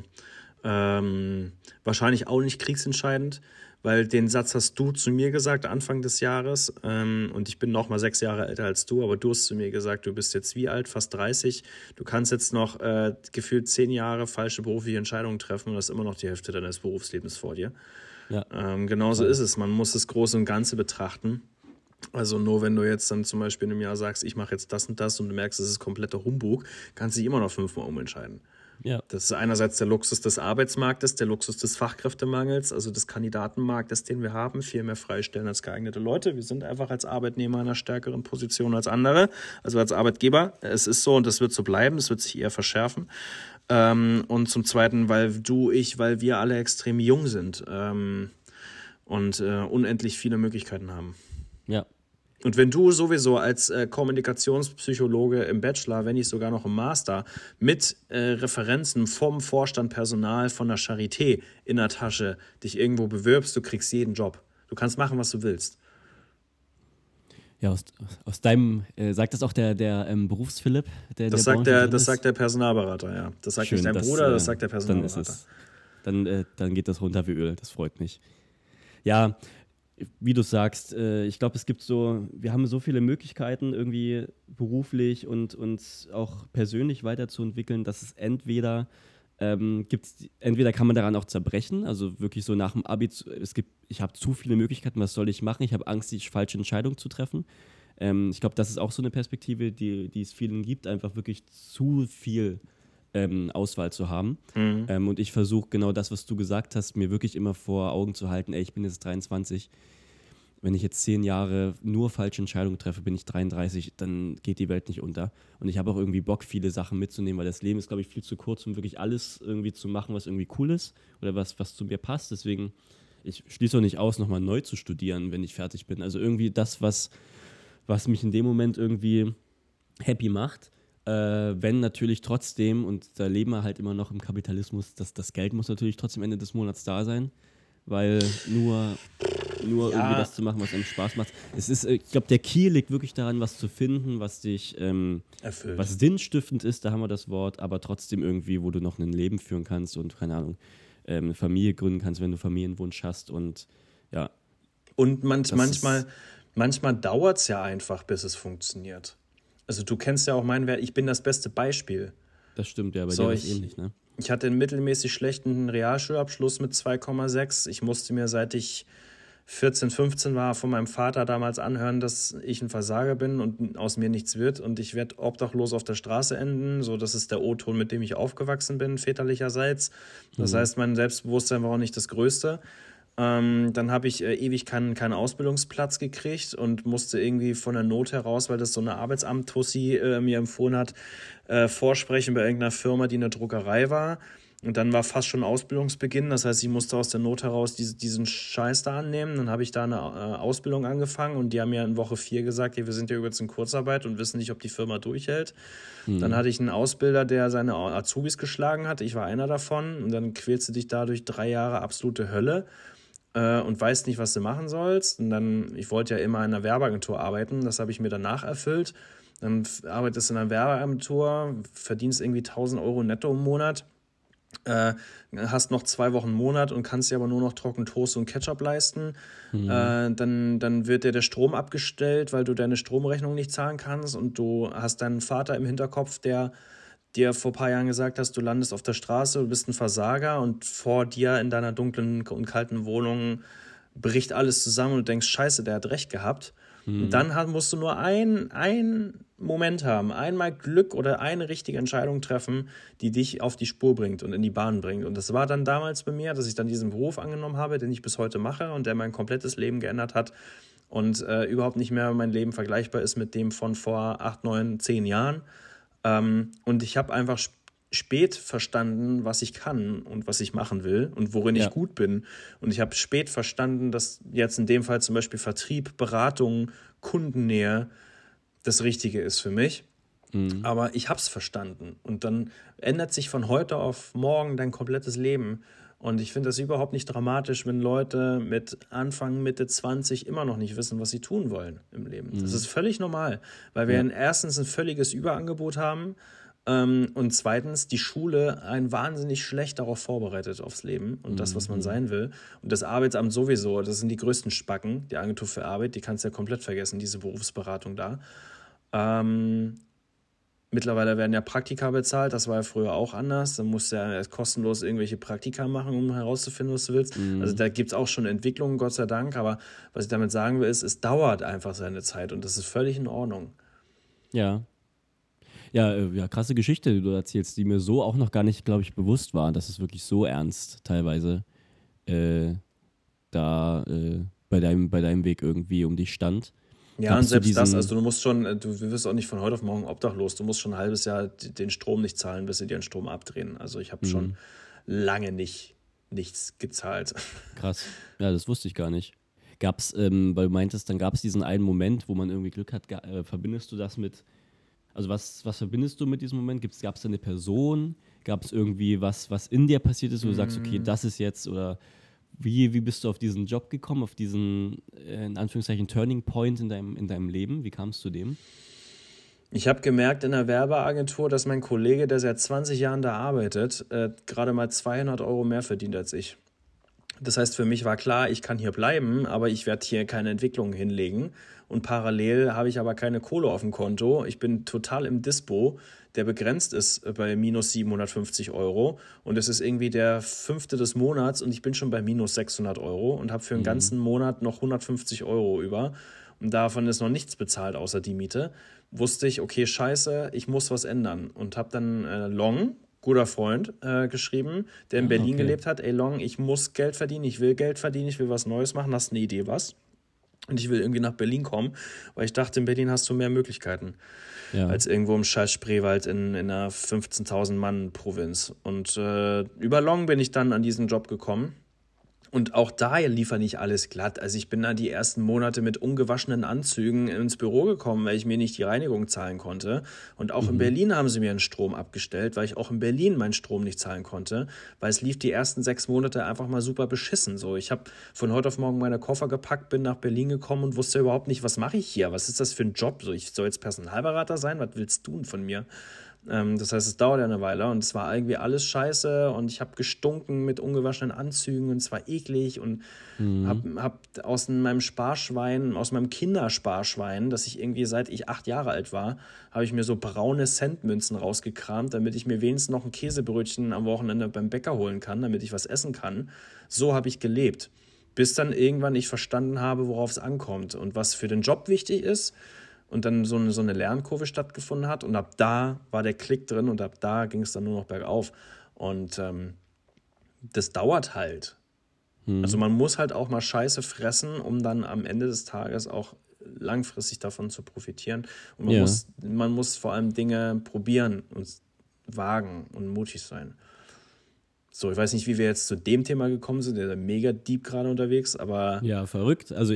ähm, wahrscheinlich auch nicht kriegsentscheidend, weil den Satz hast du zu mir gesagt Anfang des Jahres ähm, und ich bin noch mal sechs Jahre älter als du, aber du hast zu mir gesagt, du bist jetzt wie alt, fast 30, du kannst jetzt noch äh, gefühlt zehn Jahre falsche berufliche Entscheidungen treffen und hast immer noch die Hälfte deines Berufslebens vor dir. Ja. Ähm, genauso ist es, man muss das Große und Ganze betrachten. Also nur wenn du jetzt dann zum Beispiel in einem Jahr sagst, ich mache jetzt das und das und du merkst, es ist kompletter Humbug, kannst du dich immer noch fünfmal umentscheiden. Ja. Das ist einerseits der Luxus des Arbeitsmarktes, der Luxus des Fachkräftemangels, also des Kandidatenmarktes, den wir haben, viel mehr freistellen als geeignete Leute. Wir sind einfach als Arbeitnehmer in einer stärkeren Position als andere, also als Arbeitgeber. Es ist so und das wird so bleiben, es wird sich eher verschärfen. Ähm, und zum Zweiten, weil du, ich, weil wir alle extrem jung sind ähm, und äh, unendlich viele Möglichkeiten haben. Ja, und wenn du sowieso als äh, Kommunikationspsychologe im Bachelor, wenn nicht sogar noch im Master, mit äh, Referenzen vom Vorstand Personal von der Charité in der Tasche dich irgendwo bewirbst, du kriegst jeden Job. Du kannst machen, was du willst. Ja, aus, aus deinem, äh, sagt das auch der, der ähm, Berufsphilipp? Der, das, der sagt der, das sagt der Personalberater, ja. Das sagt Schön, nicht dein das, Bruder, das äh, sagt der Personalberater. Dann, es, dann, äh, dann geht das runter wie Öl, das freut mich. Ja, wie du sagst, äh, ich glaube, es gibt so, wir haben so viele Möglichkeiten, irgendwie beruflich und uns auch persönlich weiterzuentwickeln, dass es entweder ähm, gibt's, entweder kann man daran auch zerbrechen, also wirklich so nach dem Abi, es gibt, ich habe zu viele Möglichkeiten, was soll ich machen? Ich habe Angst, die falsche Entscheidung zu treffen. Ähm, ich glaube, das ist auch so eine Perspektive, die, die es vielen gibt, einfach wirklich zu viel ähm, Auswahl zu haben. Mhm. Ähm, und ich versuche genau das, was du gesagt hast, mir wirklich immer vor Augen zu halten, ey, ich bin jetzt 23. Wenn ich jetzt zehn Jahre nur falsche Entscheidungen treffe, bin ich 33, dann geht die Welt nicht unter. Und ich habe auch irgendwie Bock, viele Sachen mitzunehmen, weil das Leben ist, glaube ich, viel zu kurz, um wirklich alles irgendwie zu machen, was irgendwie cool ist oder was, was zu mir passt. Deswegen, ich schließe auch nicht aus, nochmal neu zu studieren, wenn ich fertig bin. Also irgendwie das, was, was mich in dem Moment irgendwie happy macht äh, wenn natürlich trotzdem, und da leben wir halt immer noch im Kapitalismus, dass das Geld muss natürlich trotzdem Ende des Monats da sein, weil nur, nur ja. irgendwie das zu machen, was einem Spaß macht. Es ist, äh, ich glaube, der Kiel liegt wirklich daran, was zu finden, was dich, ähm, was sinnstiftend ist, da haben wir das Wort, aber trotzdem irgendwie, wo du noch ein Leben führen kannst und keine Ahnung, ähm, eine Familie gründen kannst, wenn du Familienwunsch hast und ja. Und manch, manchmal, manchmal dauert es ja einfach, bis es funktioniert. Also du kennst ja auch meinen Wert, ich bin das beste Beispiel. Das stimmt, ja, bei so, dir ist ähnlich, ne? Ich hatte einen mittelmäßig schlechten Realschulabschluss mit 2,6. Ich musste mir, seit ich 14, 15 war, von meinem Vater damals anhören, dass ich ein Versager bin und aus mir nichts wird und ich werde obdachlos auf der Straße enden. So, das ist der O-Ton, mit dem ich aufgewachsen bin, väterlicherseits. Das mhm. heißt, mein Selbstbewusstsein war auch nicht das Größte. Ähm, dann habe ich äh, ewig keinen, keinen Ausbildungsplatz gekriegt und musste irgendwie von der Not heraus, weil das so eine Arbeitsamt-Tussi äh, mir empfohlen hat, äh, vorsprechen bei irgendeiner Firma, die eine Druckerei war. Und dann war fast schon Ausbildungsbeginn. Das heißt, ich musste aus der Not heraus diese, diesen Scheiß da annehmen. Dann habe ich da eine äh, Ausbildung angefangen und die haben mir in Woche vier gesagt, hey, wir sind ja übrigens in Kurzarbeit und wissen nicht, ob die Firma durchhält. Mhm. Dann hatte ich einen Ausbilder, der seine Azubis geschlagen hat. Ich war einer davon. Und dann quälst du dich dadurch drei Jahre absolute Hölle äh, und weißt nicht, was du machen sollst. Und dann, ich wollte ja immer in einer Werbeagentur arbeiten, das habe ich mir danach erfüllt. Dann arbeitest du in einer Werbeagentur, verdienst irgendwie 1000 Euro netto im Monat, äh, hast noch zwei Wochen Monat und kannst dir aber nur noch trocken Toast und Ketchup leisten. Mhm. Äh, dann, dann wird dir der Strom abgestellt, weil du deine Stromrechnung nicht zahlen kannst und du hast deinen Vater im Hinterkopf, der dir vor ein paar Jahren gesagt hast, du landest auf der Straße, du bist ein Versager und vor dir in deiner dunklen und kalten Wohnung bricht alles zusammen und du denkst, scheiße, der hat recht gehabt. Mhm. Und dann musst du nur ein, ein Moment haben, einmal Glück oder eine richtige Entscheidung treffen, die dich auf die Spur bringt und in die Bahn bringt. Und das war dann damals bei mir, dass ich dann diesen Beruf angenommen habe, den ich bis heute mache und der mein komplettes Leben geändert hat und äh, überhaupt nicht mehr mein Leben vergleichbar ist mit dem von vor acht, neun, zehn Jahren. Ähm, und ich habe einfach spät verstanden, was ich kann und was ich machen will und worin ja. ich gut bin. Und ich habe spät verstanden, dass jetzt in dem Fall zum Beispiel Vertrieb, Beratung, Kundennähe das Richtige ist für mich. Mhm. Aber ich habe es verstanden. Und dann ändert sich von heute auf morgen dein komplettes Leben. Und ich finde das überhaupt nicht dramatisch, wenn Leute mit Anfang, Mitte 20 immer noch nicht wissen, was sie tun wollen im Leben. Mhm. Das ist völlig normal, weil wir ja. erstens ein völliges Überangebot haben Ähm, und zweitens, die Schule ein wahnsinnig schlecht darauf vorbereitet aufs Leben und das, was man sein will. Und das Arbeitsamt sowieso, das sind die größten Spacken, die Agentur für Arbeit, die kannst du ja komplett vergessen, diese Berufsberatung da. Ähm, mittlerweile werden ja Praktika bezahlt, das war ja früher auch anders. Dann musst du ja kostenlos irgendwelche Praktika machen, um herauszufinden, was du willst. Also da gibt es auch schon Entwicklungen, Gott sei Dank. Aber was ich damit sagen will, ist, es dauert einfach seine Zeit und das ist völlig in Ordnung. Ja. Ja, äh, ja, krasse Geschichte, die du erzählst, die mir so auch noch gar nicht, glaube ich, bewusst war, dass es wirklich so ernst teilweise äh, da äh, bei, deinem, bei deinem Weg irgendwie um dich stand. Ja, und selbst das, also du musst schon, du wirst auch nicht von heute auf morgen obdachlos. Du musst schon ein halbes Jahr den Strom nicht zahlen, bis sie dir den Strom abdrehen. Also ich habe mhm. schon lange nicht nichts gezahlt. Krass. Ja, das wusste ich gar nicht. Gab es, ähm, weil du meintest, dann gab es diesen einen Moment, wo man irgendwie Glück hat, äh, verbindest du das mit, also was, was verbindest du mit diesem Moment? Gab es da eine Person? Gab es irgendwie was, was in dir passiert ist, wo du sagst, okay, mhm. das ist jetzt oder wie, wie bist du auf diesen Job gekommen, auf diesen, äh, in Anführungszeichen, Turning Point in deinem, in deinem Leben? Wie kamst du dem? Ich habe gemerkt in der Werbeagentur, dass mein Kollege, der seit 20 Jahren da arbeitet, äh, gerade mal 200 Euro mehr verdient als ich. Das heißt, für mich war klar, ich kann hier bleiben, aber ich werde hier keine Entwicklung hinlegen. Und parallel habe ich aber keine Kohle auf dem Konto. Ich bin total im Dispo der begrenzt ist bei minus 750 Euro. Und es ist irgendwie der fünfte des Monats und ich bin schon bei minus 600 Euro und habe für den mhm. ganzen Monat noch 150 Euro über. Und davon ist noch nichts bezahlt außer die Miete. Wusste ich, okay, scheiße, ich muss was ändern. Und habe dann äh, Long, guter Freund, äh, geschrieben, der in ah, Berlin okay. gelebt hat. Ey, Long, ich muss Geld verdienen, ich will Geld verdienen, ich will was Neues machen. Hast du eine Idee, was? Und ich will irgendwie nach Berlin kommen, weil ich dachte, in Berlin hast du mehr Möglichkeiten ja. als irgendwo im scheiß Spreewald in, in einer 15.000 Mann Provinz. Und äh, über Long bin ich dann an diesen Job gekommen und auch da lief nicht alles glatt. Also ich bin da die ersten Monate mit ungewaschenen Anzügen ins Büro gekommen, weil ich mir nicht die Reinigung zahlen konnte. Und auch mhm. in Berlin haben sie mir einen Strom abgestellt, weil ich auch in Berlin meinen Strom nicht zahlen konnte, weil es lief die ersten sechs Monate einfach mal super beschissen. So, ich habe von heute auf morgen meine Koffer gepackt, bin nach Berlin gekommen und wusste überhaupt nicht, was mache ich hier? Was ist das für ein Job? So, ich soll jetzt Personalberater sein? Was willst du denn von mir? Ähm, das heißt, es dauert ja eine Weile und es war irgendwie alles scheiße und ich habe gestunken mit ungewaschenen Anzügen und es war eklig und mhm. habe hab aus meinem Sparschwein, aus meinem Kindersparschwein, das ich irgendwie seit ich acht Jahre alt war, habe ich mir so braune Centmünzen rausgekramt, damit ich mir wenigstens noch ein Käsebrötchen am Wochenende beim Bäcker holen kann, damit ich was essen kann. So habe ich gelebt. Bis dann irgendwann ich verstanden habe, worauf es ankommt und was für den Job wichtig ist und dann so eine, so eine Lernkurve stattgefunden hat. Und ab da war der Klick drin und ab da ging es dann nur noch bergauf. Und ähm, das dauert halt. Hm. Also man muss halt auch mal Scheiße fressen, um dann am Ende des Tages auch langfristig davon zu profitieren. Und man, ja. muss, man muss vor allem Dinge probieren und wagen und mutig sein. So, ich weiß nicht, wie wir jetzt zu dem Thema gekommen sind, der ist mega deep gerade unterwegs, aber. Ja, verrückt. Also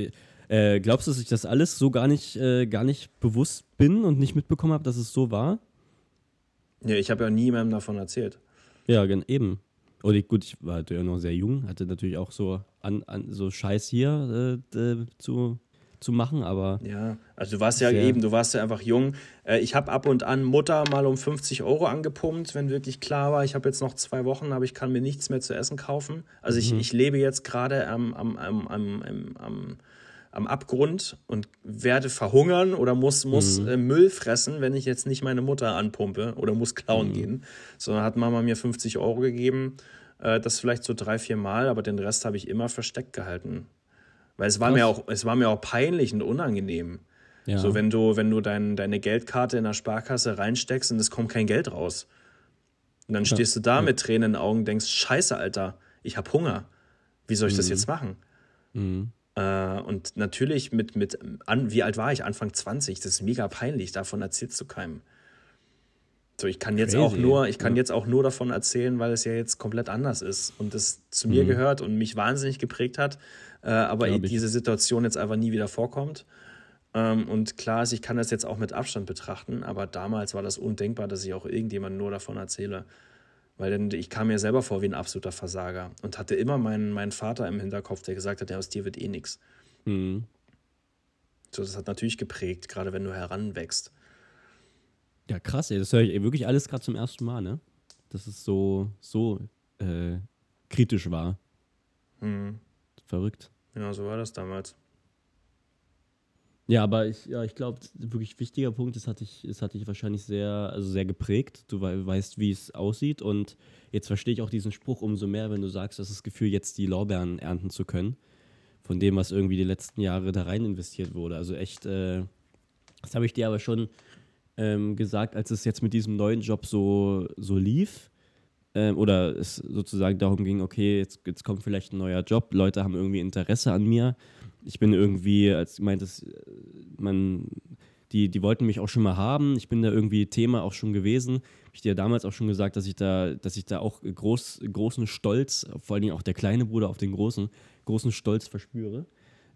äh, glaubst du, dass ich das alles so gar nicht, äh, gar nicht bewusst bin und nicht mitbekommen habe, dass es so war? Ja, ich habe ja niemandem davon erzählt. Ja, eben. Und ich, gut, ich war ja noch sehr jung, hatte natürlich auch so, an, an so Scheiß hier äh, äh zu, zu machen, aber. Ja, also du warst ja eben, du warst ja einfach jung. Äh, ich habe ab und an Mutter mal um 50 Euro angepumpt, wenn wirklich klar war, ich habe jetzt noch zwei Wochen, aber ich kann mir nichts mehr zu essen kaufen. Also ich, mhm. ich lebe jetzt gerade am, am, am, am, am am Abgrund und werde verhungern oder muss, muss mhm. äh, Müll fressen, wenn ich jetzt nicht meine Mutter anpumpe oder muss klauen mhm. gehen. Sondern hat Mama mir 50 Euro gegeben, äh, das vielleicht so drei, vier Mal, aber den Rest habe ich immer versteckt gehalten. Weil es war mir auch, es war mir auch peinlich und unangenehm. Ja. So, wenn du, wenn du dein, deine Geldkarte in der Sparkasse reinsteckst und es kommt kein Geld raus. Und dann stehst du da ja. mit Tränen in den Augen und denkst, scheiße, Alter, ich habe Hunger. Wie soll ich mhm. das jetzt machen? Mhm. Äh, und natürlich mit, mit an, wie alt war ich? Anfang 20. Das ist mega peinlich, davon erzählst du keinem. So, ich kann jetzt Crazy. auch nur, ich kann ja. jetzt auch nur davon erzählen, weil es ja jetzt komplett anders ist und es zu mhm. mir gehört und mich wahnsinnig geprägt hat, äh, aber Glaub diese Situation jetzt einfach nie wieder vorkommt. Ähm, und klar ist, ich kann das jetzt auch mit Abstand betrachten, aber damals war das undenkbar, dass ich auch irgendjemand nur davon erzähle. Weil denn ich kam mir selber vor wie ein absoluter Versager und hatte immer meinen, meinen Vater im Hinterkopf, der gesagt hat, ja, aus dir wird eh nichts. Mhm. So, das hat natürlich geprägt, gerade wenn du heranwächst. Ja, krass, ey. Das höre ich wirklich alles gerade zum ersten Mal, ne? Dass es so, so äh, kritisch war. Hm. Verrückt. Ja, so war das damals. Ja, aber ich, ja, ich glaube, wirklich wichtiger Punkt, das hatte ich, das hatte ich wahrscheinlich sehr, also sehr geprägt. Du wei- weißt, wie es aussieht. Und jetzt verstehe ich auch diesen Spruch umso mehr, wenn du sagst, dass das Gefühl, jetzt die Lorbeeren ernten zu können. Von dem, was irgendwie die letzten Jahre da rein investiert wurde. Also echt, äh, das habe ich dir aber schon ähm, gesagt, als es jetzt mit diesem neuen Job so, so lief. Ähm, oder es sozusagen darum ging, okay, jetzt, jetzt kommt vielleicht ein neuer Job, Leute haben irgendwie Interesse an mir. Ich bin irgendwie, als meintest, äh, man, die, die wollten mich auch schon mal haben. Ich bin da irgendwie Thema auch schon gewesen. Hab ich dir damals auch schon gesagt, dass ich da, dass ich da auch groß, großen Stolz, vor allen Dingen auch der kleine Bruder auf den großen, großen Stolz verspüre,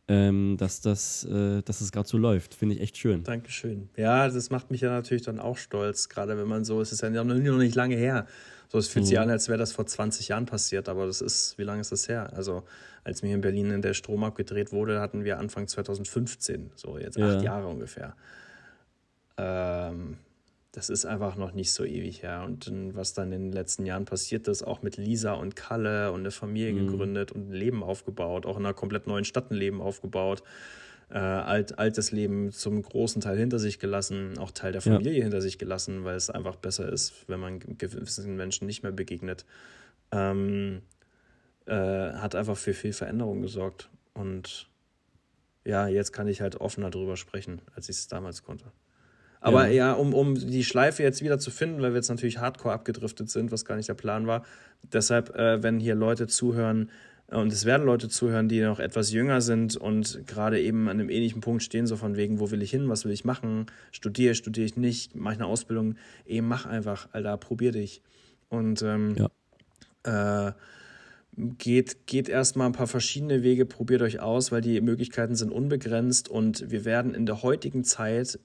ähm, dass das, äh, dass das gerade so läuft. Finde ich echt schön. Dankeschön. Ja, das macht mich ja natürlich dann auch stolz, gerade wenn man so, es ist ja noch nicht lange her. So, es fühlt sich an, als wäre das vor 20 Jahren passiert, aber das ist, wie lange ist das her? Also, als mir in Berlin in der Strom abgedreht wurde, hatten wir Anfang 2015, so jetzt acht Ja. Jahre ungefähr. Ähm, das ist einfach noch nicht so ewig her. Und was dann in den letzten Jahren passiert ist, auch mit Lisa und Kalle und eine Familie gegründet und ein Leben aufgebaut, auch in einer komplett neuen Stadt ein Leben aufgebaut äh, alt, altes Leben zum großen Teil hinter sich gelassen, auch Teil der Ja. Familie hinter sich gelassen, weil es einfach besser ist, wenn man gewissen Menschen nicht mehr begegnet. Ähm, äh, hat einfach für viel Veränderung gesorgt. Und ja, jetzt kann ich halt offener drüber sprechen, als ich es damals konnte. Aber ja, um, um die Schleife jetzt wieder zu finden, weil wir jetzt natürlich hardcore abgedriftet sind, was gar nicht der Plan war. Deshalb, äh, wenn hier Leute zuhören, äh, und es werden Leute zuhören, die noch etwas jünger sind und gerade eben an einem ähnlichen Punkt stehen, so von wegen, wo will ich hin, was will ich machen, studiere, studiere ich nicht, mache ich eine Ausbildung, eh, mach einfach, Alter, probier dich. Und ähm, äh, geht, geht erstmal ein paar verschiedene Wege, probiert euch aus, weil die Möglichkeiten sind unbegrenzt und wir werden in der heutigen Zeit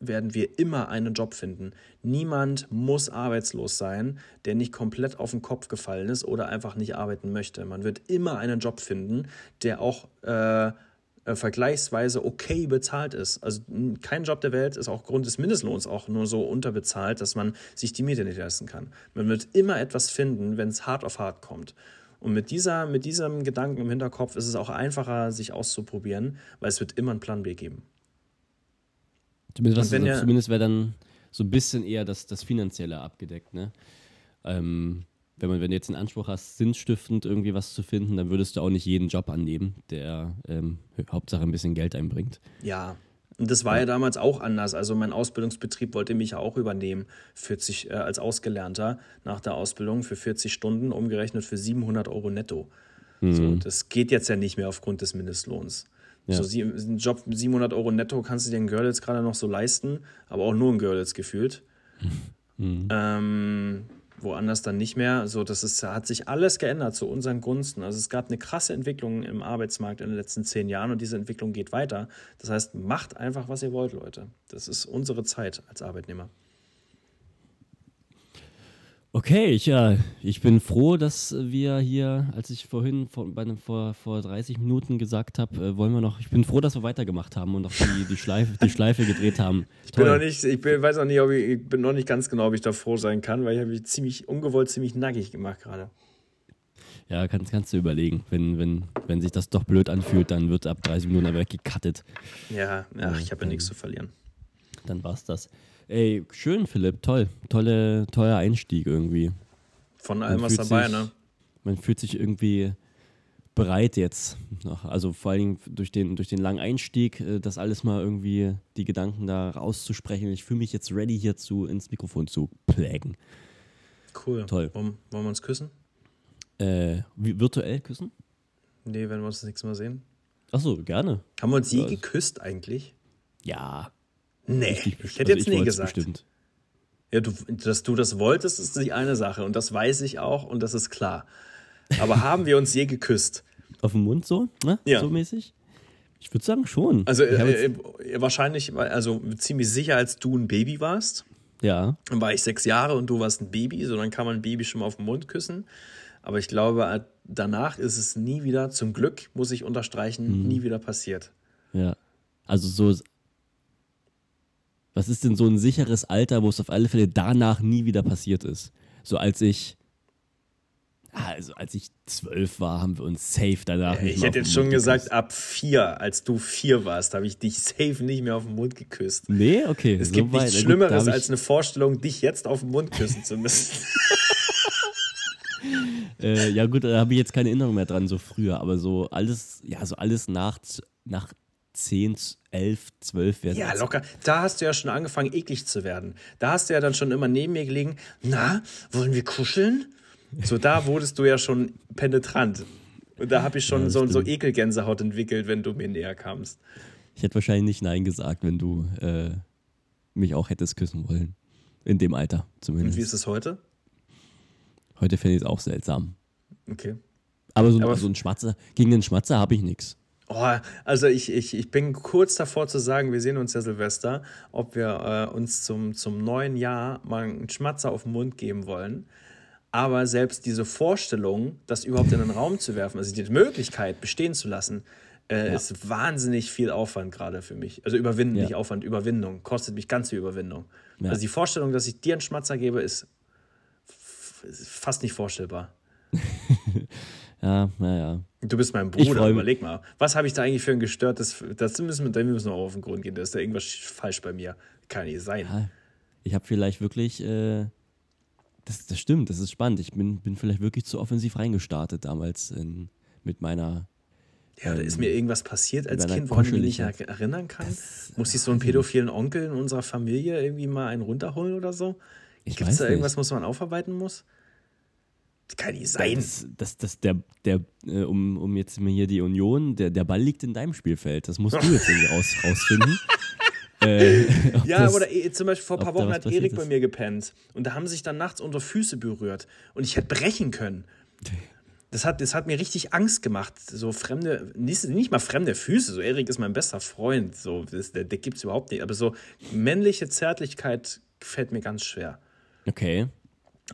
werden wir immer einen Job finden. Niemand muss arbeitslos sein, der nicht komplett auf den Kopf gefallen ist oder einfach nicht arbeiten möchte. Man wird immer einen Job finden, der auch äh, äh, vergleichsweise okay bezahlt ist. Also kein Job der Welt ist auch Grund des Mindestlohns auch nur so unterbezahlt, dass man sich die Miete nicht leisten kann. Man wird immer etwas finden, wenn es hart auf hart kommt. Und mit, dieser, mit diesem Gedanken im Hinterkopf ist es auch einfacher, sich auszuprobieren, weil es wird immer einen Plan B geben. Zumindest, wenn ihr- zumindest wäre dann so ein bisschen eher das, das Finanzielle abgedeckt, ne? Ähm, wenn, man, wenn du jetzt den Anspruch hast, sinnstiftend irgendwie was zu finden, dann würdest du auch nicht jeden Job annehmen, der ähm, Hauptsache ein bisschen Geld einbringt. Ja, und das war ja damals auch anders. Also mein Ausbildungsbetrieb wollte mich ja auch übernehmen, 40 äh, als Ausgelernter nach der Ausbildung für 40 Stunden, umgerechnet für 700 Euro netto. So, das geht jetzt ja nicht mehr aufgrund des Mindestlohns. Ja. So, sie, ein Job mit 700 Euro netto kannst du dir in Görlitz gerade noch so leisten, aber auch nur in Görlitz gefühlt. Ähm, woanders dann nicht mehr. So, das ist, hat sich alles geändert zu unseren Gunsten. Also es gab eine krasse Entwicklung im Arbeitsmarkt in den letzten zehn Jahren und diese Entwicklung geht weiter. Das heißt, macht einfach, was ihr wollt, Leute. Das ist unsere Zeit als Arbeitnehmer. Okay, ich, ja, ich bin froh, dass wir hier, als ich vorhin vor, einem, vor, vor 30 Minuten gesagt habe, äh, wollen wir noch, ich bin froh, dass wir weitergemacht haben und noch die, die, Schleife, die Schleife gedreht haben. Ich bin noch nicht, ich bin, weiß noch nicht, ob ich, ich bin noch nicht ganz genau, ob ich da froh sein kann, weil ich habe mich ziemlich ungewollt, ziemlich nackig gemacht gerade. Ja, kannst, kannst du überlegen. Wenn, wenn, wenn sich das doch blöd anfühlt, dann wird ab 30 Minuten aber weggekattet. Ja, ach, ich habe ja nichts zu verlieren. Dann war's das. Ey, schön, Philipp, toll. Tolle, toller Einstieg irgendwie. Von allem was dabei, sich- ne? Man fühlt sich irgendwie bereit jetzt. Also vor allen Dingen durch den, durch den langen Einstieg, äh, das alles mal irgendwie, die Gedanken da rauszusprechen. Ich fühle mich jetzt ready hierzu ins Mikrofon zu plägen. Cool. Toll. Wollen, wollen wir uns küssen? Äh, virtuell küssen? Nee, wenn wir uns das nächste Mal sehen. Achso, gerne. Haben wir uns je geküsst eigentlich? Ja. Nee, Ich, ich hätte jetzt ich nee wollt's gesagt. Bestimmt. Ja, du, dass du das wolltest, ist die eine Sache und das weiß ich auch und das ist klar. Aber haben wir uns je geküsst? Auf dem Mund so? Ne? Ja. So mäßig? Ich würde sagen schon. Also äh, jetzt, äh, wahrscheinlich, also ziemlich sicher, als du ein Baby warst, ja. dann war ich sechs Jahre und du warst ein Baby, so dann kann man ein Baby schon mal auf den Mund küssen. Aber ich glaube, äh, danach ist es nie wieder, zum Glück muss ich unterstreichen, Mhm. nie wieder passiert. Ja. Also so. Was ist denn so ein sicheres Alter, wo es auf alle Fälle danach nie wieder passiert ist? So als ich, ah, also als ich zwölf war, haben wir uns safe danach. nicht Ich hätte jetzt schon Mund gesagt, geküsst. ab vier, als du vier warst, habe ich dich safe nicht mehr auf den Mund geküsst. Nee, okay. Es so gibt weit- nichts Schlimmeres als eine Vorstellung, dich jetzt auf den Mund küssen zu müssen. Äh, ja gut, da habe ich jetzt keine Erinnerung mehr dran, so früher, aber so alles, ja, so alles nach, nach 10, 11, 12 wäre Ja, locker. Da hast du ja schon angefangen, eklig zu werden. Da hast du ja dann schon immer neben mir gelegen, na, wollen wir kuscheln? So, da wurdest du ja schon penetrant. Und da habe ich schon Ja, so, so. Ekelgänsehaut entwickelt, wenn du mir näher kamst. Ich hätte wahrscheinlich nicht Nein gesagt, wenn du äh, mich auch hättest küssen wollen. In dem Alter Und zumindest. wie ist es heute? Heute fände ich es auch seltsam. Okay. Aber so, Aber- so ein Schmatzer, gegen den Schmatzer habe ich nichts. Oh, also ich, ich, ich bin kurz davor zu sagen, wir sehen uns ja Silvester, ob wir äh, uns zum, zum neuen Jahr mal einen Schmatzer auf den Mund geben wollen. Aber selbst diese Vorstellung, das überhaupt in den Raum zu werfen, also die Möglichkeit bestehen zu lassen, äh, Ja. ist wahnsinnig viel Aufwand gerade für mich. Also überwinden, Ja. nicht Aufwand, Überwindung. Kostet mich ganz viel Überwindung. Ja. Also die Vorstellung, dass ich dir einen Schmatzer gebe, ist fast nicht vorstellbar. Ja, naja. Du bist mein Bruder, überleg mal. Was habe ich da eigentlich für ein gestörtes. Das müssen wir, da müssen wir auch auf den Grund gehen. Da ist da irgendwas falsch bei mir. Kann nicht sein. Ja, ich habe vielleicht wirklich, äh, das, das stimmt, das ist spannend. Ich bin, bin vielleicht wirklich zu offensiv reingestartet damals in, mit meiner. Ja, da ist mir irgendwas passiert als Kind, woran ich mich nicht er- erinnern kann. Muss ich so einen pädophilen Onkel in unserer Familie irgendwie mal einen runterholen oder so? Gibt es da irgendwas, was man aufarbeiten muss? Kann nicht sein. Das, das, das, der, der, äh, um, um jetzt mal hier die Union, der, der Ball liegt in deinem Spielfeld. Das musst du jetzt irgendwie raus, rausfinden. äh, Ja, das- oder eh, zum Beispiel vor ein paar Wochen hat Erik bei mir gepennt und da haben sich dann nachts unsere Füße berührt und ich hätte brechen können. Das hat, das hat mir richtig Angst gemacht. So fremde, nicht, nicht mal fremde Füße. So, Erik ist mein bester Freund. So, das, der, der gibt es überhaupt nicht. Aber so männliche Zärtlichkeit fällt mir ganz schwer. Okay.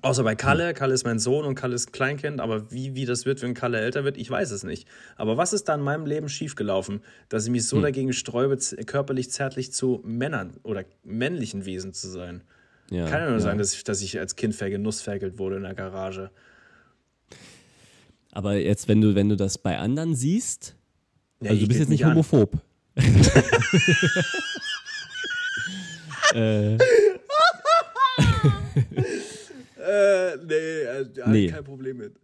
Außer bei Kalle. Kalle ist mein Sohn und Kalle ist ein Kleinkind. Aber wie, wie das wird, wenn Kalle älter wird, ich weiß es nicht. Aber was ist da in meinem Leben schiefgelaufen, dass ich mich so dagegen sträube, körperlich zärtlich zu Männern oder männlichen Wesen zu sein? Ja, Kann ja nur ja. sein, dass ich, dass ich als Kind vergenussferkelt wurde in der Garage. Aber jetzt, wenn du, wenn du das bei anderen siehst, Ja, also du bist jetzt nicht homophob. äh, Äh, nee, äh, hab Nee. ich kein Problem mit.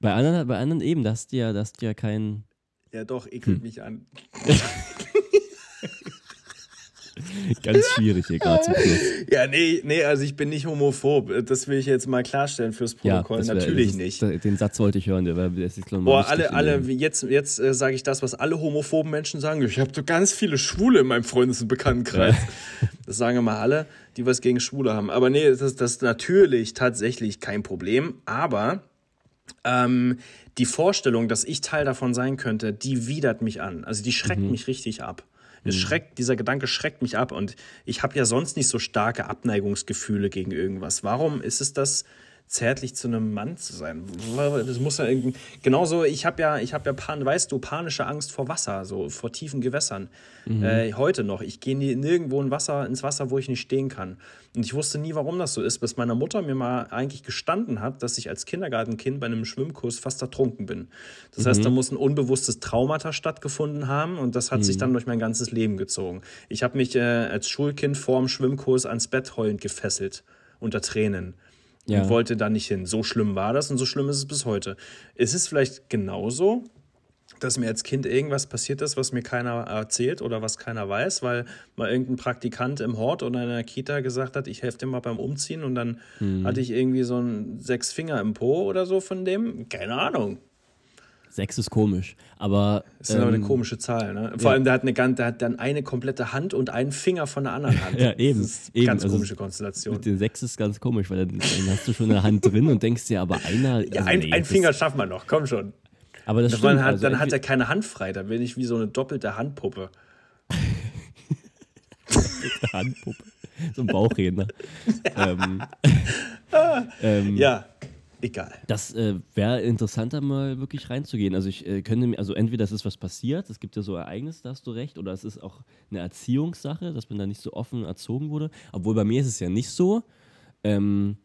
bei, anderen, bei anderen eben, da hast du ja, da hast du ja kein. Ja, doch, ekelt Hm. mich an. Ganz schwierig hier gerade zum Schluss. Ja, nee, nee, also ich bin nicht homophob. Das will ich jetzt mal klarstellen fürs Ja, Protokoll. das wär- Natürlich ist, nicht. Den Satz wollte ich hören, der war das ist Boah, alle, alle, jetzt, jetzt äh, sage ich das, was alle homophoben Menschen sagen. Ich habe so ganz viele Schwule in meinem Freundes- und Bekanntenkreis. Das sagen immer alle, die was gegen Schwule haben. Aber nee, das, das ist natürlich tatsächlich kein Problem. Aber ähm, die Vorstellung, dass ich Teil davon sein könnte, die widert mich an. Also die schreckt mich richtig ab. Es schreckt, dieser Gedanke schreckt mich ab und ich habe ja sonst nicht so starke Abneigungsgefühle gegen irgendwas. Warum ist es das, zärtlich zu einem Mann zu sein? Das muss ja irgendwie, genauso, ich habe ja, ich habe ja, pan, weißt du, panische Angst vor Wasser, so vor tiefen Gewässern. Äh, heute noch. Ich gehe nie- nirgendwo in Wasser, ins Wasser, wo ich nicht stehen kann. Und ich wusste nie, warum das so ist, bis meine Mutter mir mal eigentlich gestanden hat, dass ich als Kindergartenkind bei einem Schwimmkurs fast ertrunken bin. Das heißt, da muss ein unbewusstes Traumata stattgefunden haben und das hat sich dann durch mein ganzes Leben gezogen. Ich habe mich äh, als Schulkind vor dem Schwimmkurs ans Bett heulend gefesselt, unter Tränen. Ja. Und wollte da nicht hin. So schlimm war das und so schlimm ist es bis heute. Ist es vielleicht genauso, dass mir als Kind irgendwas passiert ist, was mir keiner erzählt oder was keiner weiß, weil mal irgendein Praktikant im Hort oder in der Kita gesagt hat, ich helfe dir mal beim Umziehen und dann Mhm. hatte ich irgendwie so einen sechs Finger im Po oder so von dem. Keine Ahnung. Sechs ist komisch. Aber. Das ist aber eine ähm, komische Zahl. Ne? Vor allem, der hat, eine, der hat dann eine komplette Hand und einen Finger von der anderen Hand. Ja, eben, Das ist eine eben. ganz Also, komische Konstellation. Mit den sechs ist ganz komisch, weil dann, dann hast du schon eine Hand drin und denkst dir, aber einer. Ja, also ein, nee, ein Finger schaffen wir noch, komm schon. Aber das Dann, stimmt. hat, also dann hat er keine Hand frei, dann bin ich wie so eine doppelte Handpuppe. Handpuppe. So ein Bauchredner. ähm, ähm, Ja, egal. Das äh, wäre interessanter, mal wirklich reinzugehen. Also ich äh, könnte mir, also entweder es ist was passiert, es gibt ja so Ereignisse, da hast du recht, oder es ist auch eine Erziehungssache, dass man da nicht so offen erzogen wurde. Obwohl bei mir ist es ja nicht so. Ähm,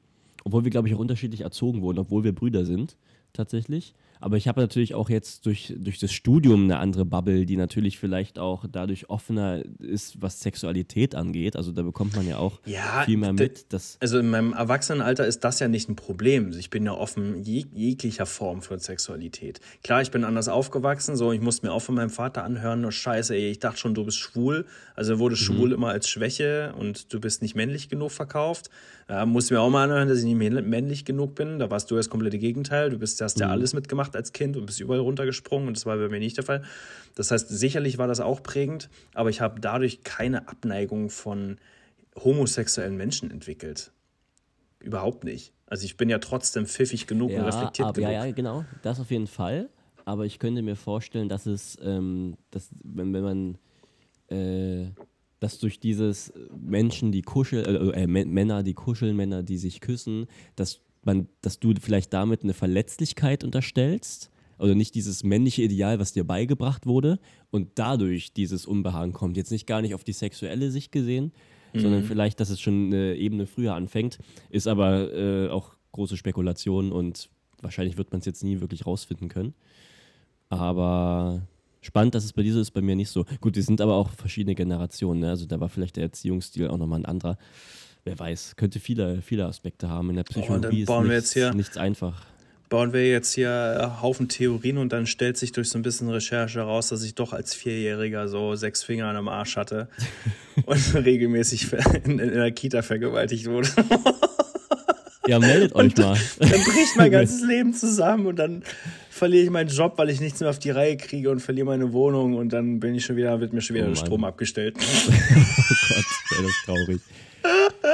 obwohl wir, glaube ich, auch unterschiedlich erzogen wurden, obwohl wir Brüder sind, tatsächlich. Aber ich habe natürlich auch jetzt durch, durch das Studium eine andere Bubble, die natürlich vielleicht auch dadurch offener ist, was Sexualität angeht. Also da bekommt man ja auch Ja, viel mehr mit. Dass, Also in meinem Erwachsenenalter ist das ja nicht ein Problem. Ich bin ja offen jeg jeglicher Form von Sexualität. Klar, ich bin anders aufgewachsen, so ich musste mir auch von meinem Vater anhören, oh Scheiße, ey, ich dachte schon, du bist schwul. Also wurde schwul immer als Schwäche und du bist nicht männlich genug verkauft. Da musste mir auch mal anhören, dass ich nicht männl- männlich genug bin. Da warst du das komplette Gegenteil. Du bist, hast ja alles mitgemacht als Kind und bist überall runtergesprungen und das war bei mir nicht der Fall. Das heißt, sicherlich war das auch prägend, aber ich habe dadurch keine Abneigung von homosexuellen Menschen entwickelt. Überhaupt nicht. Also ich bin ja trotzdem pfiffig genug und ja, reflektiert aber, genug. ja, ja, genau. Das auf jeden Fall. Aber ich könnte mir vorstellen, dass es, ähm, dass, wenn, wenn man, äh, dass durch dieses Menschen, die kuscheln, äh, äh, Mä- Männer, die kuscheln, Männer, die sich küssen, dass man, dass du vielleicht damit eine Verletzlichkeit unterstellst. Also nicht dieses männliche Ideal, was dir beigebracht wurde und dadurch dieses Unbehagen kommt. Jetzt nicht gar nicht auf die sexuelle Sicht gesehen, sondern vielleicht, dass es schon eine Ebene früher anfängt. Ist aber äh, auch große Spekulation und wahrscheinlich wird man es jetzt nie wirklich rausfinden können. Aber spannend, dass es bei dir so ist, bei mir nicht so. Gut, die sind aber auch verschiedene Generationen. Ne? Also da war vielleicht der Erziehungsstil auch nochmal ein anderer. Wer weiß, könnte viele, viele Aspekte haben. In der Oh, und dann Psychologie bauen ist wir nichts, jetzt hier- nichts einfach. Bauen wir jetzt hier einen Haufen Theorien und dann stellt sich durch so ein bisschen Recherche heraus, dass ich doch als Vierjähriger so sechs Finger an am Arsch hatte und regelmäßig in, in der Kita vergewaltigt wurde. Ja, meldet euch mal. Dann bricht mein ganzes Leben zusammen und dann verliere ich meinen Job, weil ich nichts mehr auf die Reihe kriege und verliere meine Wohnung und dann bin ich schon wieder, wird mir schon wieder Oh der. Strom abgestellt. Oh Gott, wäre das traurig.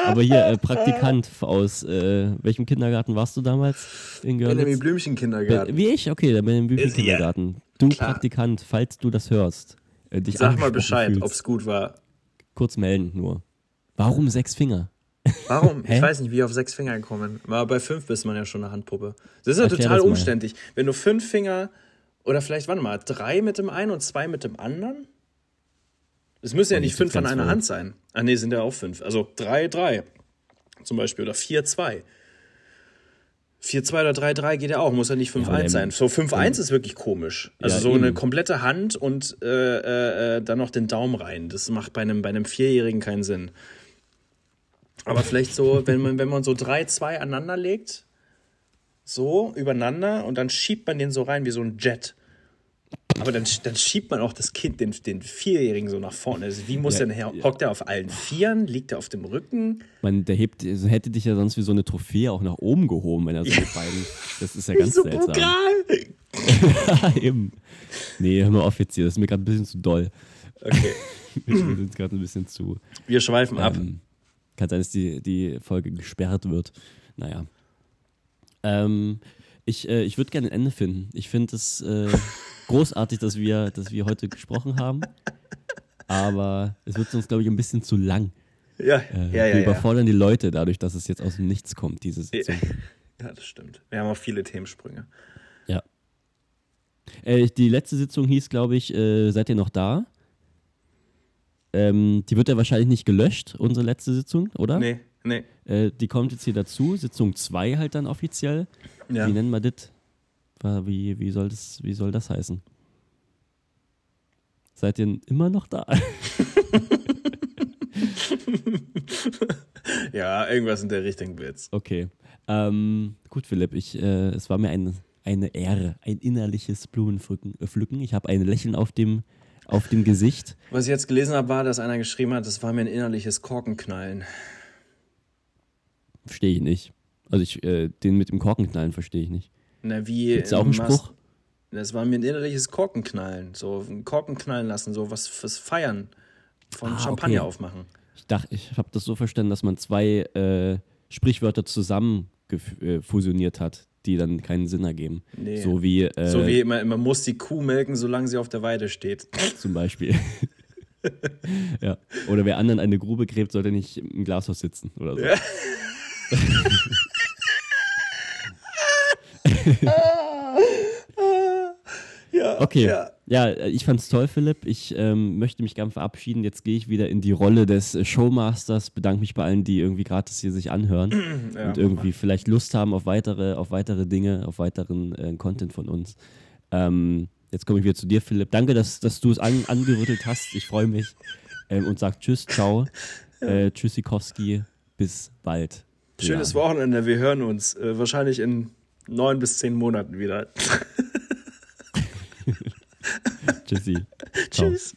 Aber hier, äh, Praktikant aus äh, welchem Kindergarten warst du damals in Benjamin Görlitz? Blümchen Be- Kindergarten. Wie ich? Okay, dann bin ich im Ist- ja, Kindergarten. Du klar. Praktikant, falls du das hörst, äh, dich Sag mal Bescheid, fühlst, ob's gut war. kurz melden nur. Warum sechs Finger? Warum? Hä? Ich weiß nicht, wie ich auf sechs Finger gekommen bin. Aber bei fünf bist man ja schon eine Handpuppe. Das ist ja Erklär total umständlich. Wenn du fünf Finger oder vielleicht, warte mal, drei mit dem einen und zwei mit dem anderen? Es müssen ja nicht fünf an einer. Hand sein. Ah, nee, sind ja auch fünf. Also drei, drei zum Beispiel oder vier, zwei. 4-2 oder 3-3 geht ja auch, muss ja nicht 5-1 aber der- sein. So 5-1 ist wirklich komisch. Also Ja, so eine eben. komplette Hand und äh, äh, äh, dann noch den Daumen rein. Das macht bei einem, bei einem Vierjährigen keinen Sinn. Aber vielleicht so, wenn man, wenn man so 3-2 aneinander legt, so übereinander und dann schiebt man den so rein wie so ein Jet. Aber dann, dann schiebt man auch das Kind, den, den Vierjährigen so nach vorne. Also wie muss Ja, denn her? Hockt er auf allen Vieren? Liegt er auf dem Rücken? Man, der hebt, also hätte dich ja sonst wie so eine Trophäe auch nach oben gehoben, wenn er so mit beiden. Das ist ja ganz so seltsam. Pokal! Eben. Nee, hör mal auf jetzt hier, das ist mir gerade ein bisschen zu doll. Okay, Wir sind gerade ein bisschen zu. wir schweifen ab. Ähm, kann sein, dass die, die Folge gesperrt wird. Naja. Ähm, ich äh, ich würde gerne ein Ende finden. Ich finde es äh, großartig, dass wir, dass wir heute gesprochen haben. Aber es wird uns, glaube ich, ein bisschen zu lang. Ja, Äh, ja, ja. wir ja. überfordern die Leute dadurch, dass es jetzt aus dem Nichts kommt, diese Sitzung. Ja, das stimmt. Wir haben auch viele Themensprünge. Ja. Äh, die letzte Sitzung hieß, glaube ich, äh, seid ihr noch da? Ähm, die wird ja wahrscheinlich nicht gelöscht, unsere letzte Sitzung, oder? Nee, nee. Äh, die kommt jetzt hier dazu, Sitzung 2 halt dann offiziell. Ja. Wie nennen wir das? Wie, wie, soll das? wie soll das heißen? Seid ihr immer noch da? ja, irgendwas in der Richtung wird's. Okay. Ähm, gut, Philipp, ich, äh, es war mir ein, eine Ehre, ein innerliches Blumenpflücken. Äh. Ich habe ein Lächeln auf dem, auf dem Gesicht. Was ich jetzt gelesen habe, war, dass einer geschrieben hat, das war mir ein innerliches Korkenknallen. Verstehe ich nicht. Also ich, äh, den mit dem Korkenknallen verstehe ich nicht. Na, wie. Gibt's auch einen Mas- Spruch? Das war mir ein innerliches Korkenknallen. So, ein Korken knallen lassen, so was, was feiern. Von Ah, Champagner okay. aufmachen. Ich dachte, ich habe das so verstanden, dass man zwei äh, Sprichwörter zusammen äh, fusioniert hat, die dann keinen Sinn ergeben. Nee. So wie, äh, So wie man, man muss die Kuh melken, solange sie auf der Weide steht. zum Beispiel. ja. Oder wer anderen eine Grube gräbt, sollte nicht im Glashaus sitzen oder so. ja, Okay. Ja. Ja, ich fand's toll, Philipp. Ich ähm, möchte mich gern verabschieden. Jetzt gehe ich wieder in die Rolle des äh, Showmasters. Bedanke mich bei allen, die irgendwie gratis hier sich anhören Ja, und irgendwie vielleicht Lust haben auf weitere, auf weitere Dinge, auf weiteren äh, Content von uns. Ähm, jetzt komme ich wieder zu dir, Philipp. Danke, dass, dass du es an, angerüttelt hast. Ich freue mich ähm, und sag Tschüss, ciao. Äh, Tschüssikowski, bis bald. Schönes Ja. Wochenende. Wir hören uns äh, wahrscheinlich in neun bis zehn Monaten wieder. Tschüssi. Tschüss.